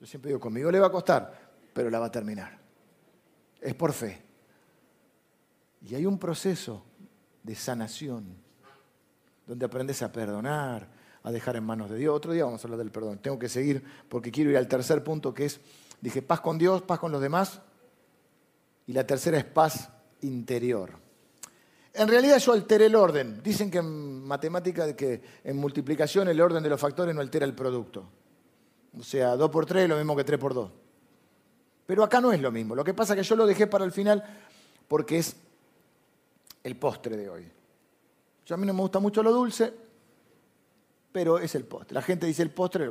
S1: Yo siempre digo, conmigo le va a costar, pero la va a terminar. Es por fe. Y hay un proceso de sanación, donde aprendes a perdonar, a dejar en manos de Dios. Otro día vamos a hablar del perdón. Tengo que seguir porque quiero ir al tercer punto que es, dije, paz con Dios, paz con los demás. Y la tercera es paz interior. En realidad yo alteré el orden. Dicen que en matemática, que en multiplicación el orden de los factores no altera el producto. O sea, 2 por 3 es lo mismo que 3 por 2. Pero acá no es lo mismo. Lo que pasa es que yo lo dejé para el final porque es el postre de hoy. Yo a mí no me gusta mucho lo dulce, pero es el postre. La gente dice el postre.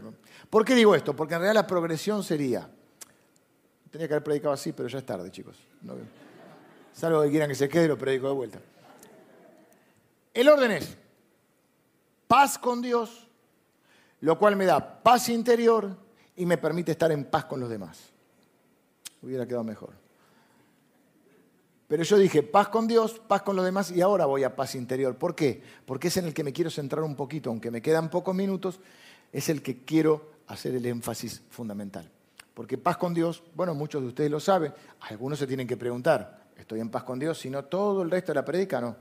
S1: ¿Por qué digo esto? Porque en realidad la progresión sería. Tenía que haber predicado así, pero ya es tarde, chicos. salvo que quieran que se quede, lo predico de vuelta. El orden es paz con Dios, lo cual me da paz interior y me permite estar en paz con los demás. Hubiera quedado mejor. Pero yo dije, paz con Dios, paz con los demás y ahora voy a paz interior. ¿Por qué? Porque es en el que me quiero centrar un poquito, aunque me quedan pocos minutos, es el que quiero hacer el énfasis fundamental. Porque paz con Dios, bueno, muchos de ustedes lo saben, algunos se tienen que preguntar, ¿estoy en paz con Dios? Si no, todo el resto de la predica no.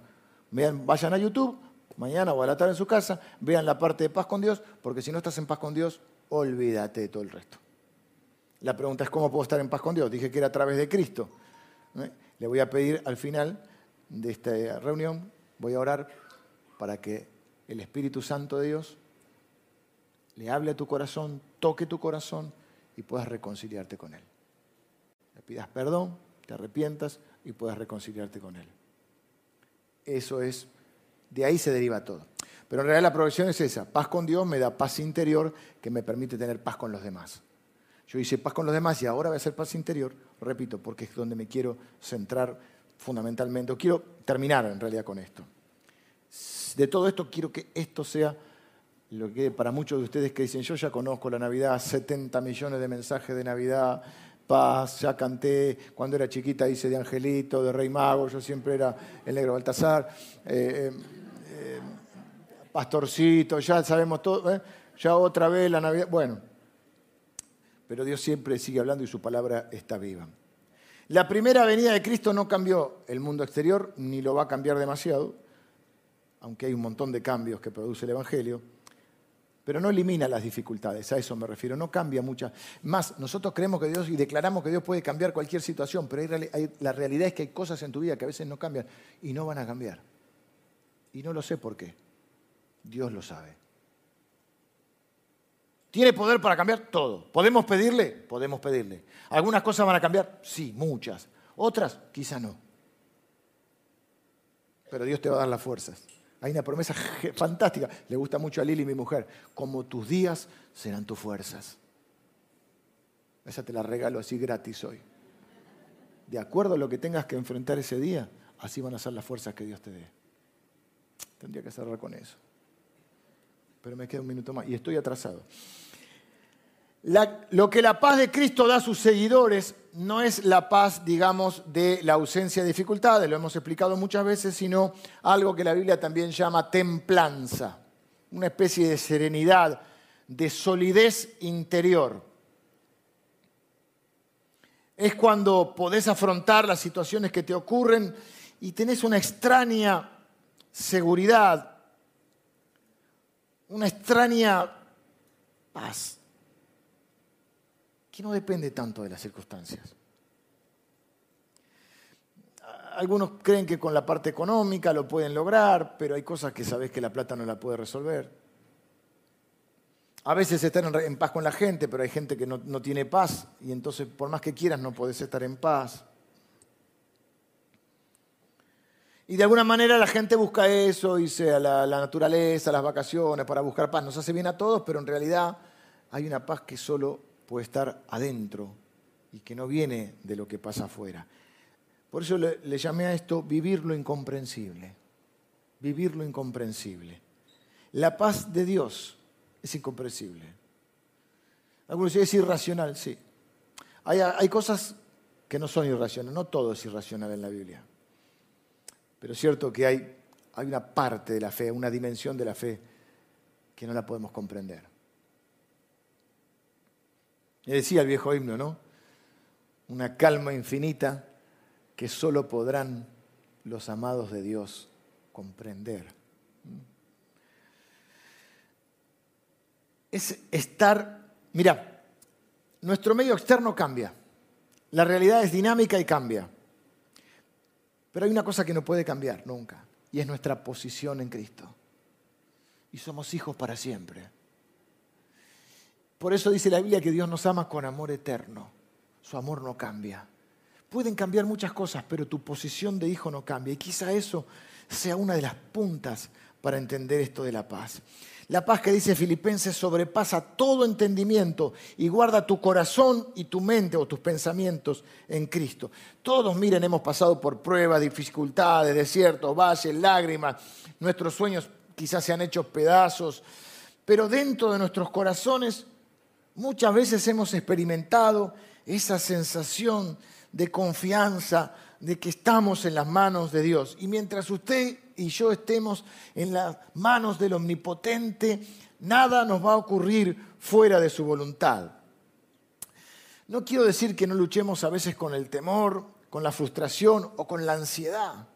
S1: vayan a YouTube, mañana o a la tarde en su casa, vean la parte de paz con Dios, porque si no estás en paz con Dios, olvídate de todo el resto. La pregunta es, ¿cómo puedo estar en paz con Dios? Dije que era a través de Cristo. Le voy a pedir al final de esta reunión, voy a orar para que el Espíritu Santo de Dios le hable a tu corazón, toque tu corazón y puedas reconciliarte con Él. Le pidas perdón, te arrepientas y puedas reconciliarte con Él. Eso es, de ahí se deriva todo. Pero en realidad la progresión es esa, paz con Dios me da paz interior que me permite tener paz con los demás. Yo hice paz con los demás y ahora voy a hacer paz interior, repito, porque es donde me quiero centrar fundamentalmente, quiero terminar en realidad con esto. De todo esto quiero que esto sea lo que para muchos de ustedes que dicen, yo ya conozco la Navidad, 70 millones de mensajes de Navidad, paz, ya canté, cuando era chiquita hice de Angelito, de Rey Mago, yo siempre era el negro Baltasar, eh, eh, eh, pastorcito, ya sabemos todo, ya otra vez la Navidad, bueno, pero Dios siempre sigue hablando y su palabra está viva. La primera venida de Cristo no cambió el mundo exterior, ni lo va a cambiar demasiado, aunque hay un montón de cambios que produce el Evangelio, pero no elimina las dificultades, a eso me refiero, no cambia muchas. Más, nosotros creemos que Dios y declaramos que Dios puede cambiar cualquier situación, pero la realidad es que hay cosas en tu vida que a veces no cambian y no van a cambiar. Y no lo sé por qué. Dios lo sabe. ¿Tiene poder para cambiar? Todo. ¿Podemos pedirle? Podemos pedirle. ¿Algunas cosas van a cambiar? Sí, muchas. Otras, quizá no. Pero Dios te va a dar las fuerzas. Hay una promesa fantástica. Le gusta mucho a Lili, mi mujer. Como tus días serán tus fuerzas. Esa te la regalo así gratis hoy. De acuerdo a lo que tengas que enfrentar ese día, así van a ser las fuerzas que Dios te dé. Tendría que cerrar con eso. Pero me queda un minuto más y estoy atrasado lo que la paz de Cristo da a sus seguidores no es la paz, digamos, de la ausencia de dificultades, lo hemos explicado muchas veces, sino algo que la Biblia también llama templanza, una especie de serenidad, de solidez interior. Es cuando podés afrontar las situaciones que te ocurren y tenés una extraña seguridad, una extraña paz que no depende tanto de las circunstancias. Algunos creen que con la parte económica lo pueden lograr, pero hay cosas que sabes que la plata no la puede resolver. A veces están en paz con la gente, pero hay gente que no, tiene paz y entonces por más que quieras no puedes estar en paz. Y de alguna manera la gente busca eso, dice a la, naturaleza, las vacaciones, para buscar paz. Nos hace bien a todos, pero en realidad hay una paz que solo puede estar adentro y que no viene de lo que pasa afuera. Por eso le, llamé a esto vivir lo incomprensible. Vivir lo incomprensible. La paz de Dios es incomprensible. Algunos dicen es irracional, sí. Hay, hay cosas que no son irracionales, no todo es irracional en la Biblia. Pero es cierto que hay, hay una parte de la fe, una dimensión de la fe que no la podemos comprender. Y decía el viejo himno, ¿no? Una calma infinita que solo podrán los amados de Dios comprender. Es estar, mira, nuestro medio externo cambia, la realidad es dinámica y cambia, pero hay una cosa que no puede cambiar nunca, y es nuestra posición en Cristo. Y somos hijos para siempre. Por eso dice la Biblia que Dios nos ama con amor eterno. Su amor no cambia. Pueden cambiar muchas cosas, pero tu posición de hijo no cambia. Y quizá eso sea una de las puntas para entender esto de la paz. La paz que dice Filipenses sobrepasa todo entendimiento y guarda tu corazón y tu mente o tus pensamientos en Cristo. Todos, miren, hemos pasado por pruebas, dificultades, desiertos, valles, lágrimas. Nuestros sueños quizás se han hecho pedazos, pero dentro de nuestros corazones Muchas veces hemos experimentado esa sensación de confianza, de que estamos en las manos de Dios. Y mientras usted y yo estemos en las manos del Omnipotente, nada nos va a ocurrir fuera de su voluntad. No quiero decir que no luchemos a veces con el temor, con la frustración o con la ansiedad.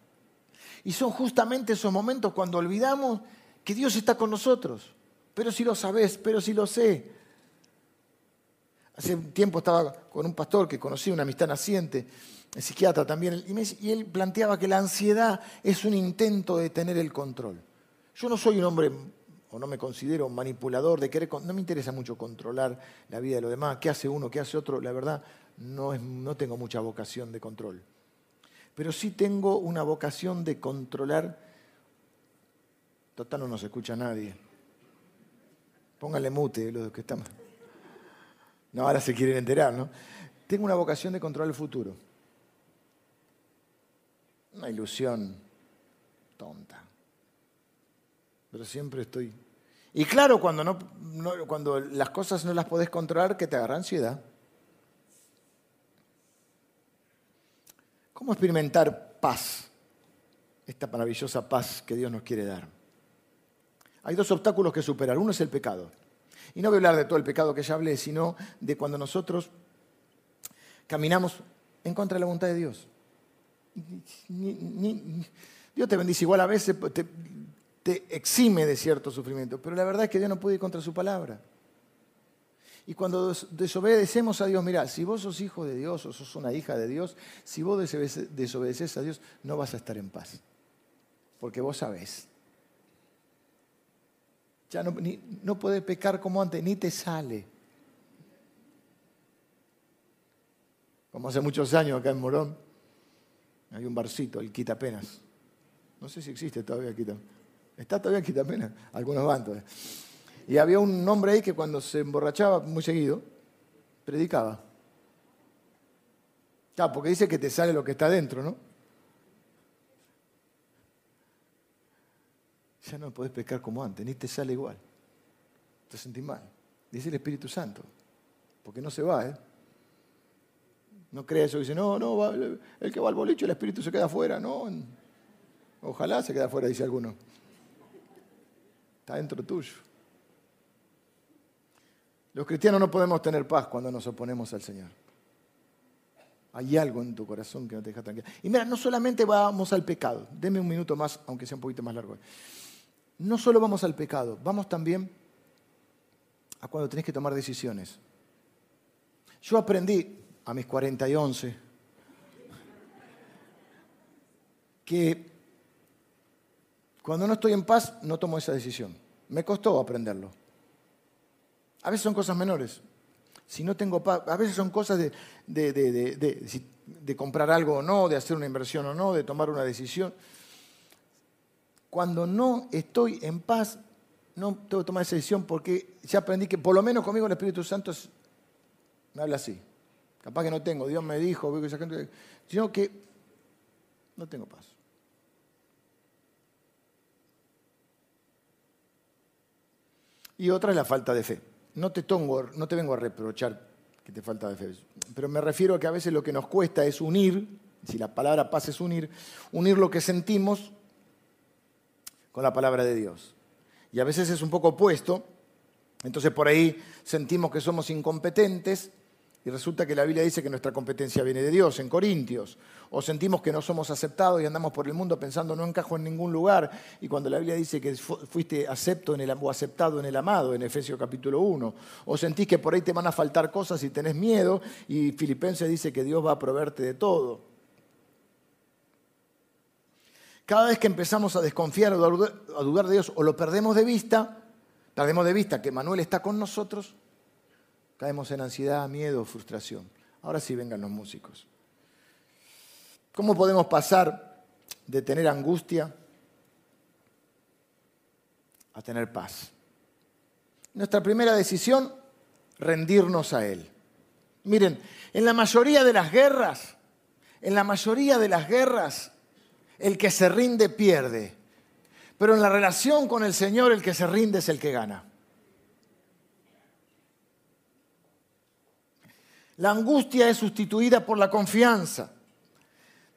S1: Y son justamente esos momentos cuando olvidamos que Dios está con nosotros. Pero si lo sabes, pero si lo sé, Hace un tiempo estaba con un pastor que conocí, una amistad naciente, el psiquiatra también, y, él planteaba que la ansiedad es un intento de tener el control. Yo no soy un hombre, o no me considero manipulador, de querer, no me interesa mucho controlar la vida de los demás, qué hace uno, qué hace otro, la verdad, no, no tengo mucha vocación de control. Pero sí tengo una vocación de controlar, total no nos escucha nadie. Póngale mute los que están. No, ahora se quieren enterar, ¿no? Tengo una vocación de controlar el futuro. Una ilusión tonta. Pero siempre estoy. Y claro, cuando, no, cuando las cosas no las podés controlar, que te agarra ansiedad. ¿Cómo experimentar paz? Esta maravillosa paz que Dios nos quiere dar. Hay dos obstáculos que superar. Uno es el pecado. Y no voy a hablar de todo el pecado que ya hablé, sino de cuando nosotros caminamos en contra de la voluntad de Dios. Dios te bendice igual a veces, te, exime de cierto sufrimiento, pero la verdad es que Dios no puede ir contra su palabra. Y cuando desobedecemos a Dios, mira, si vos sos hijo de Dios o sos una hija de Dios, si vos desobedeces a Dios, no vas a estar en paz. Porque vos sabés. Ya no, no podés pecar como antes, ni te sale. Como hace muchos años acá en Morón, hay un barcito, el Quitapenas. No sé si existe todavía Quita. Está todavía Quitapenas, algunos van todavía. Y había un hombre ahí que cuando se emborrachaba muy seguido, predicaba. Claro, porque dice que te sale lo que está dentro, ¿no? Ya no podés pecar como antes, ni te sale igual. Te sentís mal. Dice el Espíritu Santo. Porque no se va, ¿eh? No cree eso, dice, no, no, el que va al boliche, el espíritu se queda afuera, no. Ojalá se quede afuera, dice alguno. Está dentro tuyo. Los cristianos no podemos tener paz cuando nos oponemos al Señor. Hay algo en tu corazón que no te deja tranquilo. Y mira, no solamente vamos al pecado, deme un minuto más, aunque sea un poquito más largo. No solo vamos al pecado, vamos también a cuando tenés que tomar decisiones. Yo aprendí, a mis 40 y 11, que cuando no estoy en paz no tomo esa decisión. Me costó aprenderlo. A veces son cosas menores. Si no tengo paz, a veces son cosas de, de, comprar algo o no, de hacer una inversión o no, de tomar una decisión. Cuando no estoy en paz, no tengo que tomar esa decisión porque ya aprendí que por lo menos conmigo el Espíritu Santo me habla así. Capaz que no tengo, Dios me dijo, sino que no tengo paz. Y otra es la falta de fe. No te, no te vengo a reprochar que te falta de fe, pero me refiero a que a veces lo que nos cuesta es unir, si la palabra paz es unir, unir lo que sentimos la palabra de Dios. Y a veces es un poco opuesto, entonces por ahí sentimos que somos incompetentes y resulta que la Biblia dice que nuestra competencia viene de Dios, en Corintios. O sentimos que no somos aceptados y andamos por el mundo pensando no encajo en ningún lugar. Y cuando la Biblia dice que fuiste acepto en el, o aceptado en el amado, en Efesios capítulo 1. O sentís que por ahí te van a faltar cosas y tenés miedo. Y Filipenses dice que Dios va a proveerte de todo. Cada vez que empezamos a desconfiar o a dudar de Dios o lo perdemos de vista, perdemos de vista que Manuel está con nosotros, Caemos en ansiedad, miedo, frustración. Ahora sí vengan los músicos. ¿Cómo podemos pasar de tener angustia a tener paz? Nuestra primera decisión, rendirnos a Él. Miren, en la mayoría de las guerras, en la mayoría de las guerras, el que se rinde pierde. Pero en la relación con el Señor, el que se rinde es el que gana. La angustia es sustituida por la confianza.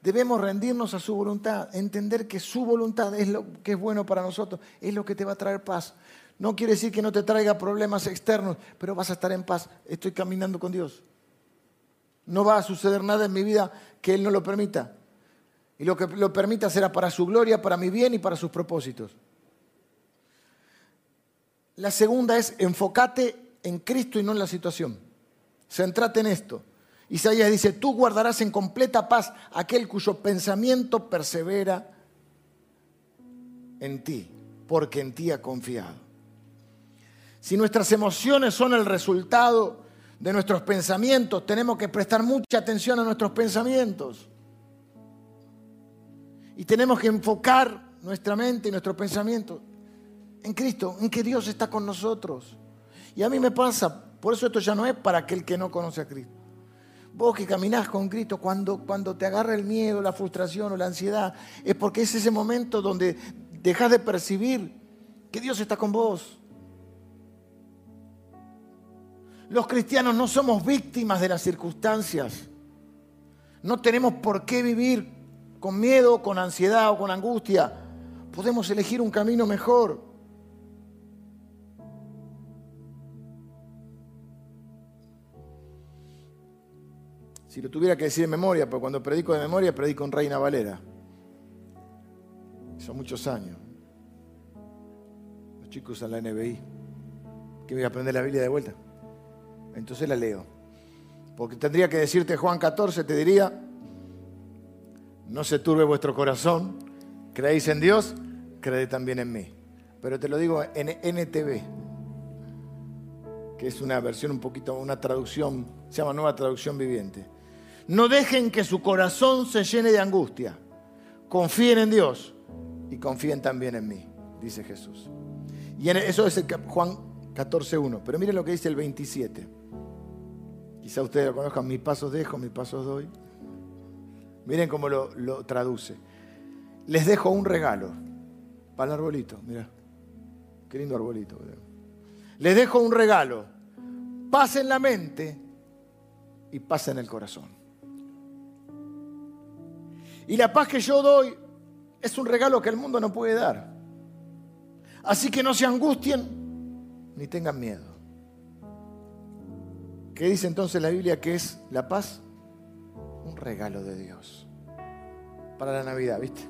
S1: Debemos rendirnos a su voluntad, entender que su voluntad es lo que es bueno para nosotros, es lo que te va a traer paz. No quiere decir que no te traiga problemas externos, pero vas a estar en paz. Estoy caminando con Dios. No va a suceder nada en mi vida que Él no lo permita. Y lo que lo permita será para su gloria, para mi bien y para sus propósitos. La segunda es enfócate en Cristo y no en la situación. Centrate en esto. Isaías dice, tú guardarás en completa paz aquel cuyo pensamiento persevera en ti, porque en ti ha confiado. Si nuestras emociones son el resultado de nuestros pensamientos, tenemos que prestar mucha atención a nuestros pensamientos. Y tenemos que enfocar nuestra mente y nuestro pensamiento en Cristo, en que Dios está con nosotros. Y a mí me pasa, por eso esto ya no es para aquel que no conoce a Cristo. Vos que caminás con Cristo, cuando, cuando te agarra el miedo, la frustración o la ansiedad, es porque es ese momento donde dejas de percibir que Dios está con vos. Los cristianos no somos víctimas de las circunstancias. No tenemos por qué vivir con miedo, con ansiedad o con angustia. Podemos elegir un camino mejor. Si lo tuviera que decir en memoria, porque cuando predico de memoria, predico en Reina Valera. Son muchos años. Los chicos usan la NBI. Que voy a aprender la Biblia de vuelta. Entonces la leo. Porque tendría que decirte Juan 14, te diría, no se turbe vuestro corazón, creéis en Dios, creed también en mí. Pero te lo digo en NTV, que es una versión un poquito, una traducción, se llama Nueva Traducción Viviente. No dejen que su corazón se llene de angustia. Confíen en Dios y confíen también en mí, dice Jesús. Y eso es Juan 14.1. Pero miren lo que dice el 27. Quizá ustedes lo conozcan, mis pasos dejo, mis pasos doy. Miren cómo lo, traduce. Les dejo un regalo para el arbolito, mira. Qué lindo arbolito. Les dejo un regalo. Paz en la mente y paz en el corazón. Y la paz que yo doy es un regalo que el mundo no puede dar. Así que no se angustien ni tengan miedo. ¿Qué dice entonces la Biblia que es la paz? Un regalo de Dios para la Navidad, ¿viste?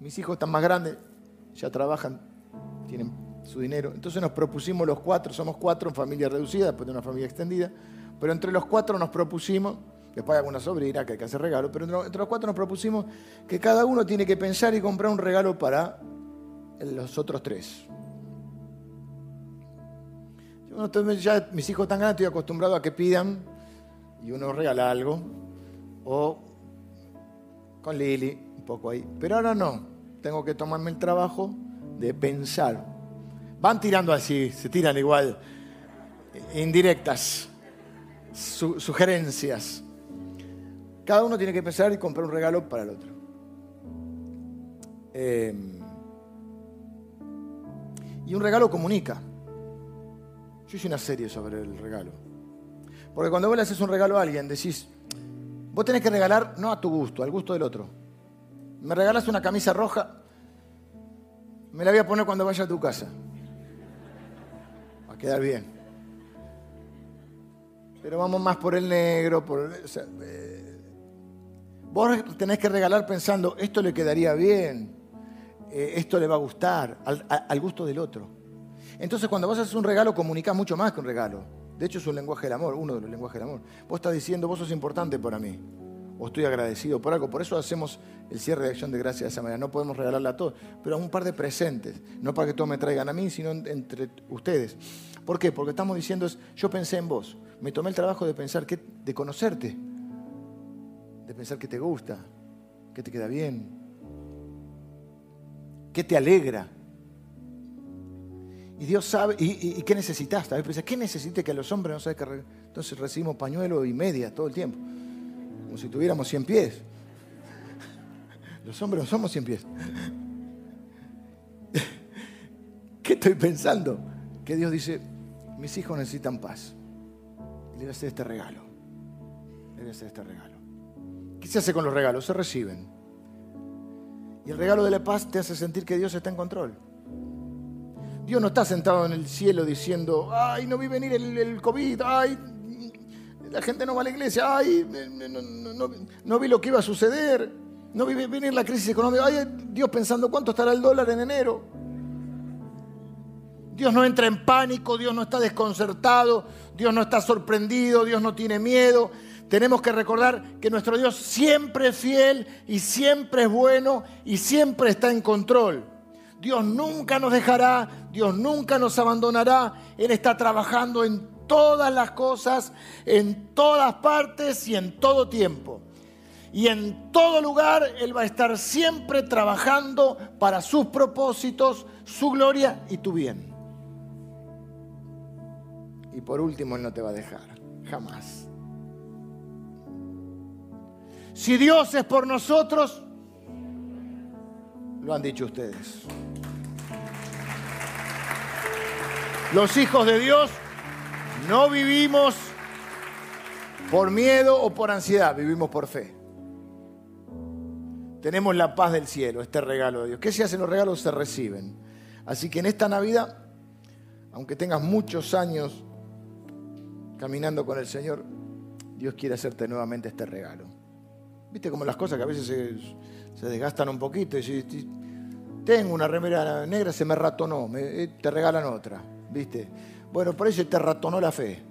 S1: Mis hijos están más grandes, ya trabajan, tienen su dinero. Entonces nos propusimos los cuatro, somos cuatro en familia reducida, después de una familia extendida, pero entre los cuatro nos propusimos, después hay alguna sobrina que hay que hacer regalo, pero entre los cuatro nos propusimos que cada uno tiene que pensar y comprar un regalo para los otros tres ya mis hijos están grandes, estoy acostumbrado a que pidan y uno regala algo. O con Lili, un poco ahí. Pero ahora no, tengo que tomarme el trabajo de pensar. Van tirando así, se tiran igual, indirectas, sugerencias. Cada uno tiene que pensar y comprar un regalo para el otro. Em, y un regalo comunica. Yo hice una serie sobre el regalo. Porque cuando vos le haces un regalo a alguien, decís, vos tenés que regalar no a tu gusto, al gusto del otro. Me regalas una camisa roja, me la voy a poner cuando vaya a tu casa. Va a quedar bien. Pero vamos más por el negro, por eh, vos tenés que regalar pensando, esto le quedaría bien, eh, esto le va a gustar, al gusto del otro. Entonces cuando vos haces un regalo, comunicás mucho más que un regalo. De hecho es un lenguaje del amor, uno de los lenguajes del amor. Vos estás diciendo, vos sos importante para mí. O estoy agradecido por algo. Por eso hacemos el cierre de acción de gracia de esa manera. No podemos regalarle a todos, pero a un par de presentes. No para que todos me traigan a mí, sino entre ustedes. ¿Por qué? Porque estamos diciendo, yo pensé en vos. Me tomé el trabajo de pensar, que, de conocerte. De pensar que te gusta, que te queda bien, que te alegra y Dios sabe, ¿y, qué necesitas? A veces, ¿qué necesite que los hombres no saben que Entonces recibimos pañuelo y media todo el tiempo, como si tuviéramos 100 pies. Los hombres no somos 100 pies. ¿Qué estoy pensando? Que Dios dice, mis hijos necesitan paz. Le voy a hacer este regalo. Le voy a hacer este regalo. ¿Qué se hace con los regalos? Se reciben. Y el regalo de la paz te hace sentir que Dios está en control. Dios no está sentado en el cielo diciendo, ay, no vi venir el, COVID, ay, la gente no va a la iglesia, ay, no, vi lo que iba a suceder, no vi venir la crisis económica, ay, Dios pensando cuánto estará el dólar en enero. Dios no entra en pánico, Dios no está desconcertado, Dios no está sorprendido, Dios no tiene miedo. Tenemos que recordar que nuestro Dios siempre es fiel y siempre es bueno y siempre está en control. Dios nunca nos dejará, Dios nunca nos abandonará. Él está trabajando en todas las cosas, en todas partes y en todo tiempo. Y en todo lugar Él va a estar siempre trabajando para sus propósitos, su gloria y tu bien. Y por último, Él no te va a dejar, jamás. Si Dios es por nosotros, lo han dicho ustedes. Los hijos de Dios no vivimos por miedo o por ansiedad, vivimos por fe. Tenemos la paz del cielo, este regalo de Dios. ¿Qué se hacen los regalos? Se reciben. Así que en esta Navidad, aunque tengas muchos años caminando con el Señor, Dios quiere hacerte nuevamente este regalo. Viste como las cosas que a veces se, desgastan un poquito. Y si, tengo una remera negra, se me ratonó, me, eh, te regalan otra. ¿Viste? Bueno, por eso te ratonó la fe.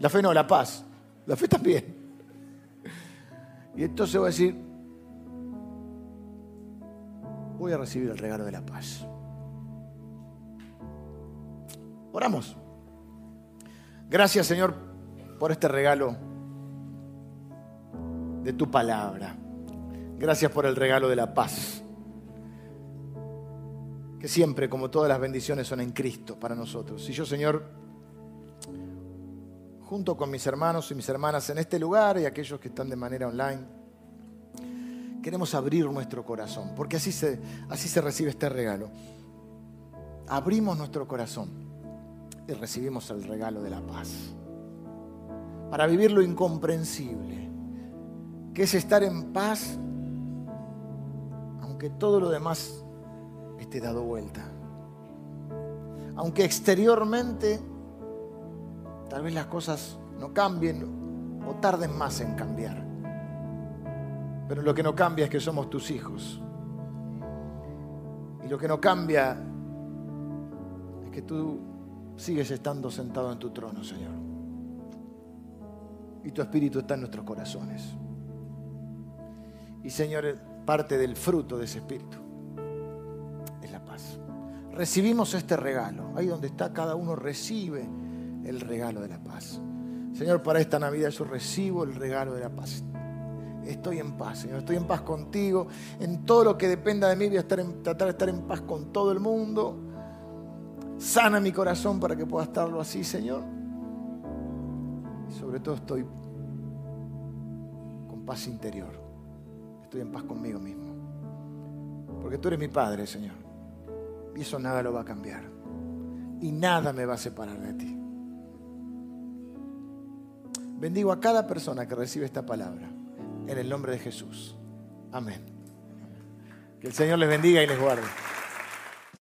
S1: La fe no, la paz. La fe también. Y entonces voy a decir, voy a recibir el regalo de la paz. Oramos. Gracias Señor por este regalo de tu palabra. Gracias por el regalo de la paz. Que siempre, como todas las bendiciones, son en Cristo para nosotros. Y yo, Señor, junto con mis hermanos y mis hermanas en este lugar y aquellos que están de manera online, queremos abrir nuestro corazón, porque así se, así se recibe este regalo. Abrimos nuestro corazón y recibimos el regalo de la paz. Para vivir lo incomprensible, que es estar en paz, aunque todo lo demás esté dado vuelta. Aunque exteriormente tal vez las cosas no cambien o tarden más en cambiar. Pero lo que no cambia es que somos tus hijos. Y lo que no cambia es que tú sigues estando sentado en tu trono, Señor. Y tu espíritu está en nuestros corazones. Y Señor, parte del fruto de ese espíritu es la paz. Recibimos este regalo. Ahí donde está cada uno recibe el regalo de la paz. Señor, para esta Navidad yo recibo el regalo de la paz. Estoy en paz, Señor. Estoy en paz contigo. En todo lo que dependa de mí voy a estar en, tratar de estar en paz con todo el mundo. Sana mi corazón para que pueda estarlo así, Señor. Y sobre todo estoy con paz interior. Estoy en paz conmigo mismo. Porque tú eres mi Padre, Señor. Y eso nada lo va a cambiar. Y nada me va a separar de ti. Bendigo a cada persona que recibe esta palabra. En el nombre de Jesús. Amén. Que el Señor les bendiga y les guarde.